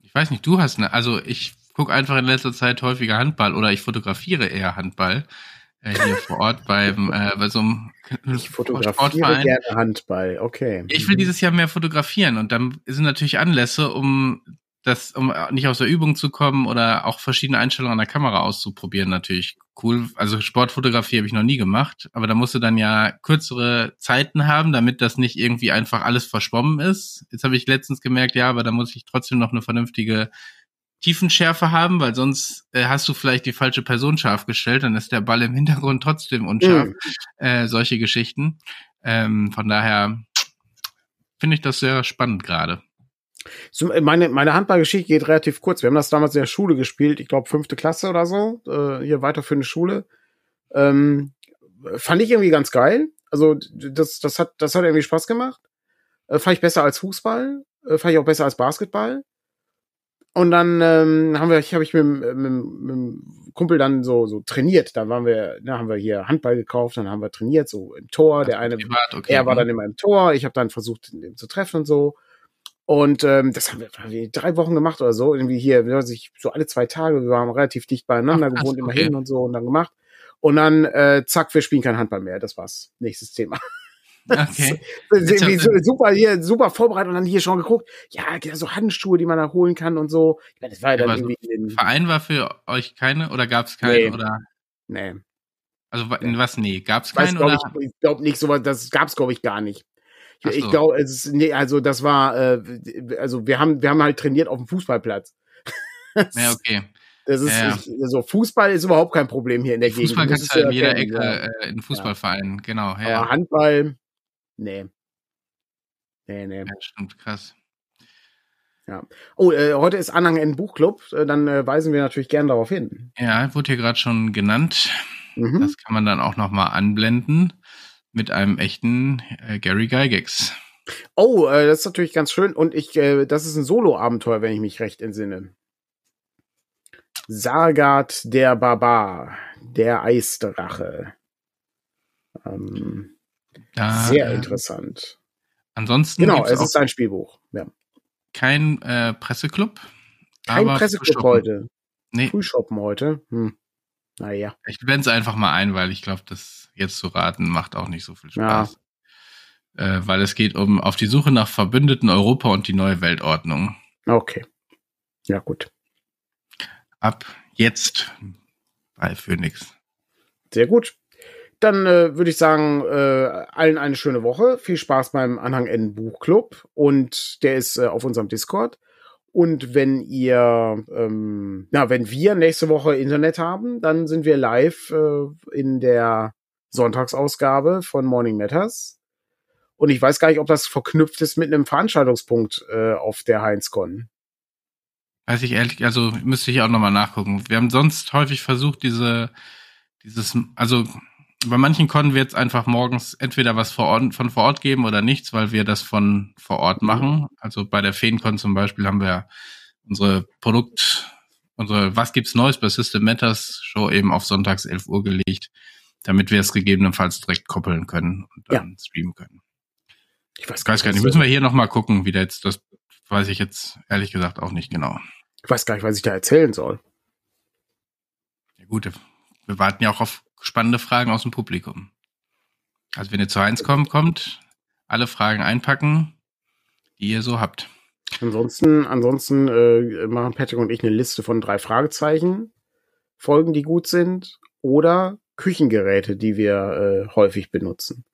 Ich weiß nicht, du hast eine, also ich gucke einfach in letzter Zeit häufiger Handball oder ich fotografiere eher Handball äh, hier vor Ort *laughs* beim äh, bei so einem ich fotografiere gerne Handball, okay. Ich will dieses Jahr mehr fotografieren und dann sind natürlich Anlässe, um das, um nicht aus der Übung zu kommen oder auch verschiedene Einstellungen an der Kamera auszuprobieren, natürlich cool. Also Sportfotografie habe ich noch nie gemacht, aber da musst du dann ja kürzere Zeiten haben, damit das nicht irgendwie einfach alles verschwommen ist. Jetzt habe ich letztens gemerkt, ja, aber da muss ich trotzdem noch eine vernünftige Tiefenschärfe haben, weil sonst äh, hast du vielleicht die falsche Person scharf gestellt, dann ist der Ball im Hintergrund trotzdem unscharf. Mhm. Äh, solche Geschichten. Ähm, von daher finde ich das sehr spannend gerade. So, meine, meine Handballgeschichte geht relativ kurz. Wir haben das damals in der Schule gespielt, ich glaube fünfte Klasse oder so, äh, hier weiter für eine Schule. Ähm, fand ich irgendwie ganz geil. Also das, das hat, das hat irgendwie Spaß gemacht. Äh, fand ich besser als Fußball. Äh, fand ich auch besser als Basketball. Und dann ähm, haben wir, ich habe ich mit, mit, mit dem Kumpel dann so so trainiert. Dann waren wir, da haben wir hier Handball gekauft, dann haben wir trainiert so im Tor. Der eine, privat, okay, er war dann immer im Tor. Ich habe dann versucht, ihn zu treffen und so. Und ähm, das haben wir, haben wir drei Wochen gemacht oder so. Irgendwie hier, wir sich so alle zwei Tage. Wir waren relativ dicht beieinander Ach, gewohnt, okay. immer hin und so und dann gemacht. Und dann äh, zack, wir spielen kein Handball mehr. Das war's. Nächstes Thema. *laughs* Okay. *laughs* super hier, super vorbereitet und dann hier schon geguckt. Ja, so Handschuhe, die man da holen kann und so. Das war ja, dann irgendwie. So Verein war für euch keine oder gab es keine nee. oder? Nee. Also in was? Nee, gab es keinen oder? Ich, ich glaube nicht, sowas. Das gab es glaube ich gar nicht. Ich, so. ich glaube, es ist, nee, also das war, äh, also wir haben, wir haben halt trainiert auf dem Fußballplatz. *laughs* ja, okay. Das ist, ja, ja. also Fußball ist überhaupt kein Problem hier in der Fußball Gegend. Fußball kannst du in jeder Ecke äh, in Fußballvereinen, ja. genau. Ja. Aber Handball, Nee. Nee, nee. Ja, stimmt, krass. Ja. Oh, äh, heute ist Anhang in Buchclub, äh, dann äh, weisen wir natürlich gern darauf hin. Ja, wurde hier gerade schon genannt. Mhm. Das kann man dann auch nochmal anblenden mit einem echten äh, Gary Gygax. Oh, äh, das ist natürlich ganz schön und ich, äh, das ist ein Solo-Abenteuer, wenn ich mich recht entsinne. Sargat der Barbar, der Eisdrache. Ähm, Da, Sehr äh, interessant. Ansonsten. Genau, es ist ein Spielbuch. Ja. Kein äh, Presseclub. Kein Presseclub heute. Nee. Frühshoppen heute. Hm. Naja. Ich blende es einfach mal ein, weil ich glaube, das jetzt zu raten macht auch nicht so viel Spaß. Ja. Äh, weil es geht um auf die Suche nach Verbündeten Europa und die neue Weltordnung. Okay. Ja, gut. Ab jetzt bei Phoenix. Sehr gut. Dann äh, würde ich sagen, äh, allen eine schöne Woche. Viel Spaß beim Anhang N Buchclub. Und der ist äh, auf unserem Discord. Und wenn ihr, ähm, na, wenn wir nächste Woche Internet haben, dann sind wir live äh, in der Sonntagsausgabe von Morning Matters. Und ich weiß gar nicht, ob das verknüpft ist mit einem Veranstaltungspunkt äh, auf der Heinzcon. Weiß ich ehrlich, also müsste ich auch nochmal nachgucken. Wir haben sonst häufig versucht, diese, dieses, also bei manchen Con wird es einfach morgens entweder was vor Ort, von vor Ort geben oder nichts, weil wir das von vor Ort mhm. machen. Also bei der Feencon zum Beispiel haben wir unsere Produkt, unsere Was gibt's Neues bei System Matters Show eben auf sonntags 11 Uhr gelegt, damit wir es gegebenenfalls direkt koppeln können und dann ja. streamen können. Ich weiß, gar nicht. Müssen wir hier nochmal gucken, wie der jetzt, das weiß ich jetzt ehrlich gesagt auch nicht genau. Ich weiß gar nicht, was ich da erzählen soll. Ja gut, wir warten ja auch auf spannende Fragen aus dem Publikum. Also wenn ihr zu eins kommt, kommt, alle Fragen einpacken, die ihr so habt. Ansonsten, ansonsten äh, machen Patrick und ich eine Liste von drei Fragezeichen, Folgen, die gut sind, oder Küchengeräte, die wir äh, häufig benutzen.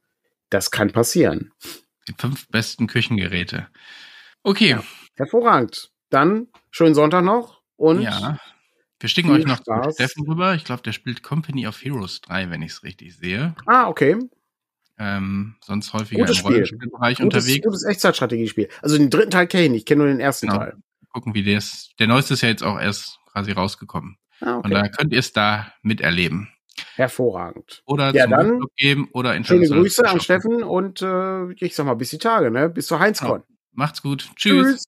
Das kann passieren. Die fünf besten Küchengeräte. Okay. Ja, hervorragend. Dann schönen Sonntag noch und ja. Wir schicken euch noch Spaß. Steffen rüber. Ich glaube, der spielt Company of Heroes 3, wenn ich es richtig sehe. Ah, okay. Ähm, sonst häufiger gutes im Rollenspielbereich gutes, unterwegs. Gutes Echtzeitstrategiespiel. Also den dritten Teil kenne ich nicht, ich kenne nur den ersten genau. Teil. Gucken, wie der ist. Der neueste ist ja jetzt auch erst quasi rausgekommen. Ah, okay. Und da könnt ihr es da miterleben. Hervorragend. Oder ja, zum dann geben oder in Schöne Grüße an Steffen und äh, ich sag mal bis die Tage, ne? Bis zur Heinzcon. Ja. Macht's gut. Tschüss. Tschüss.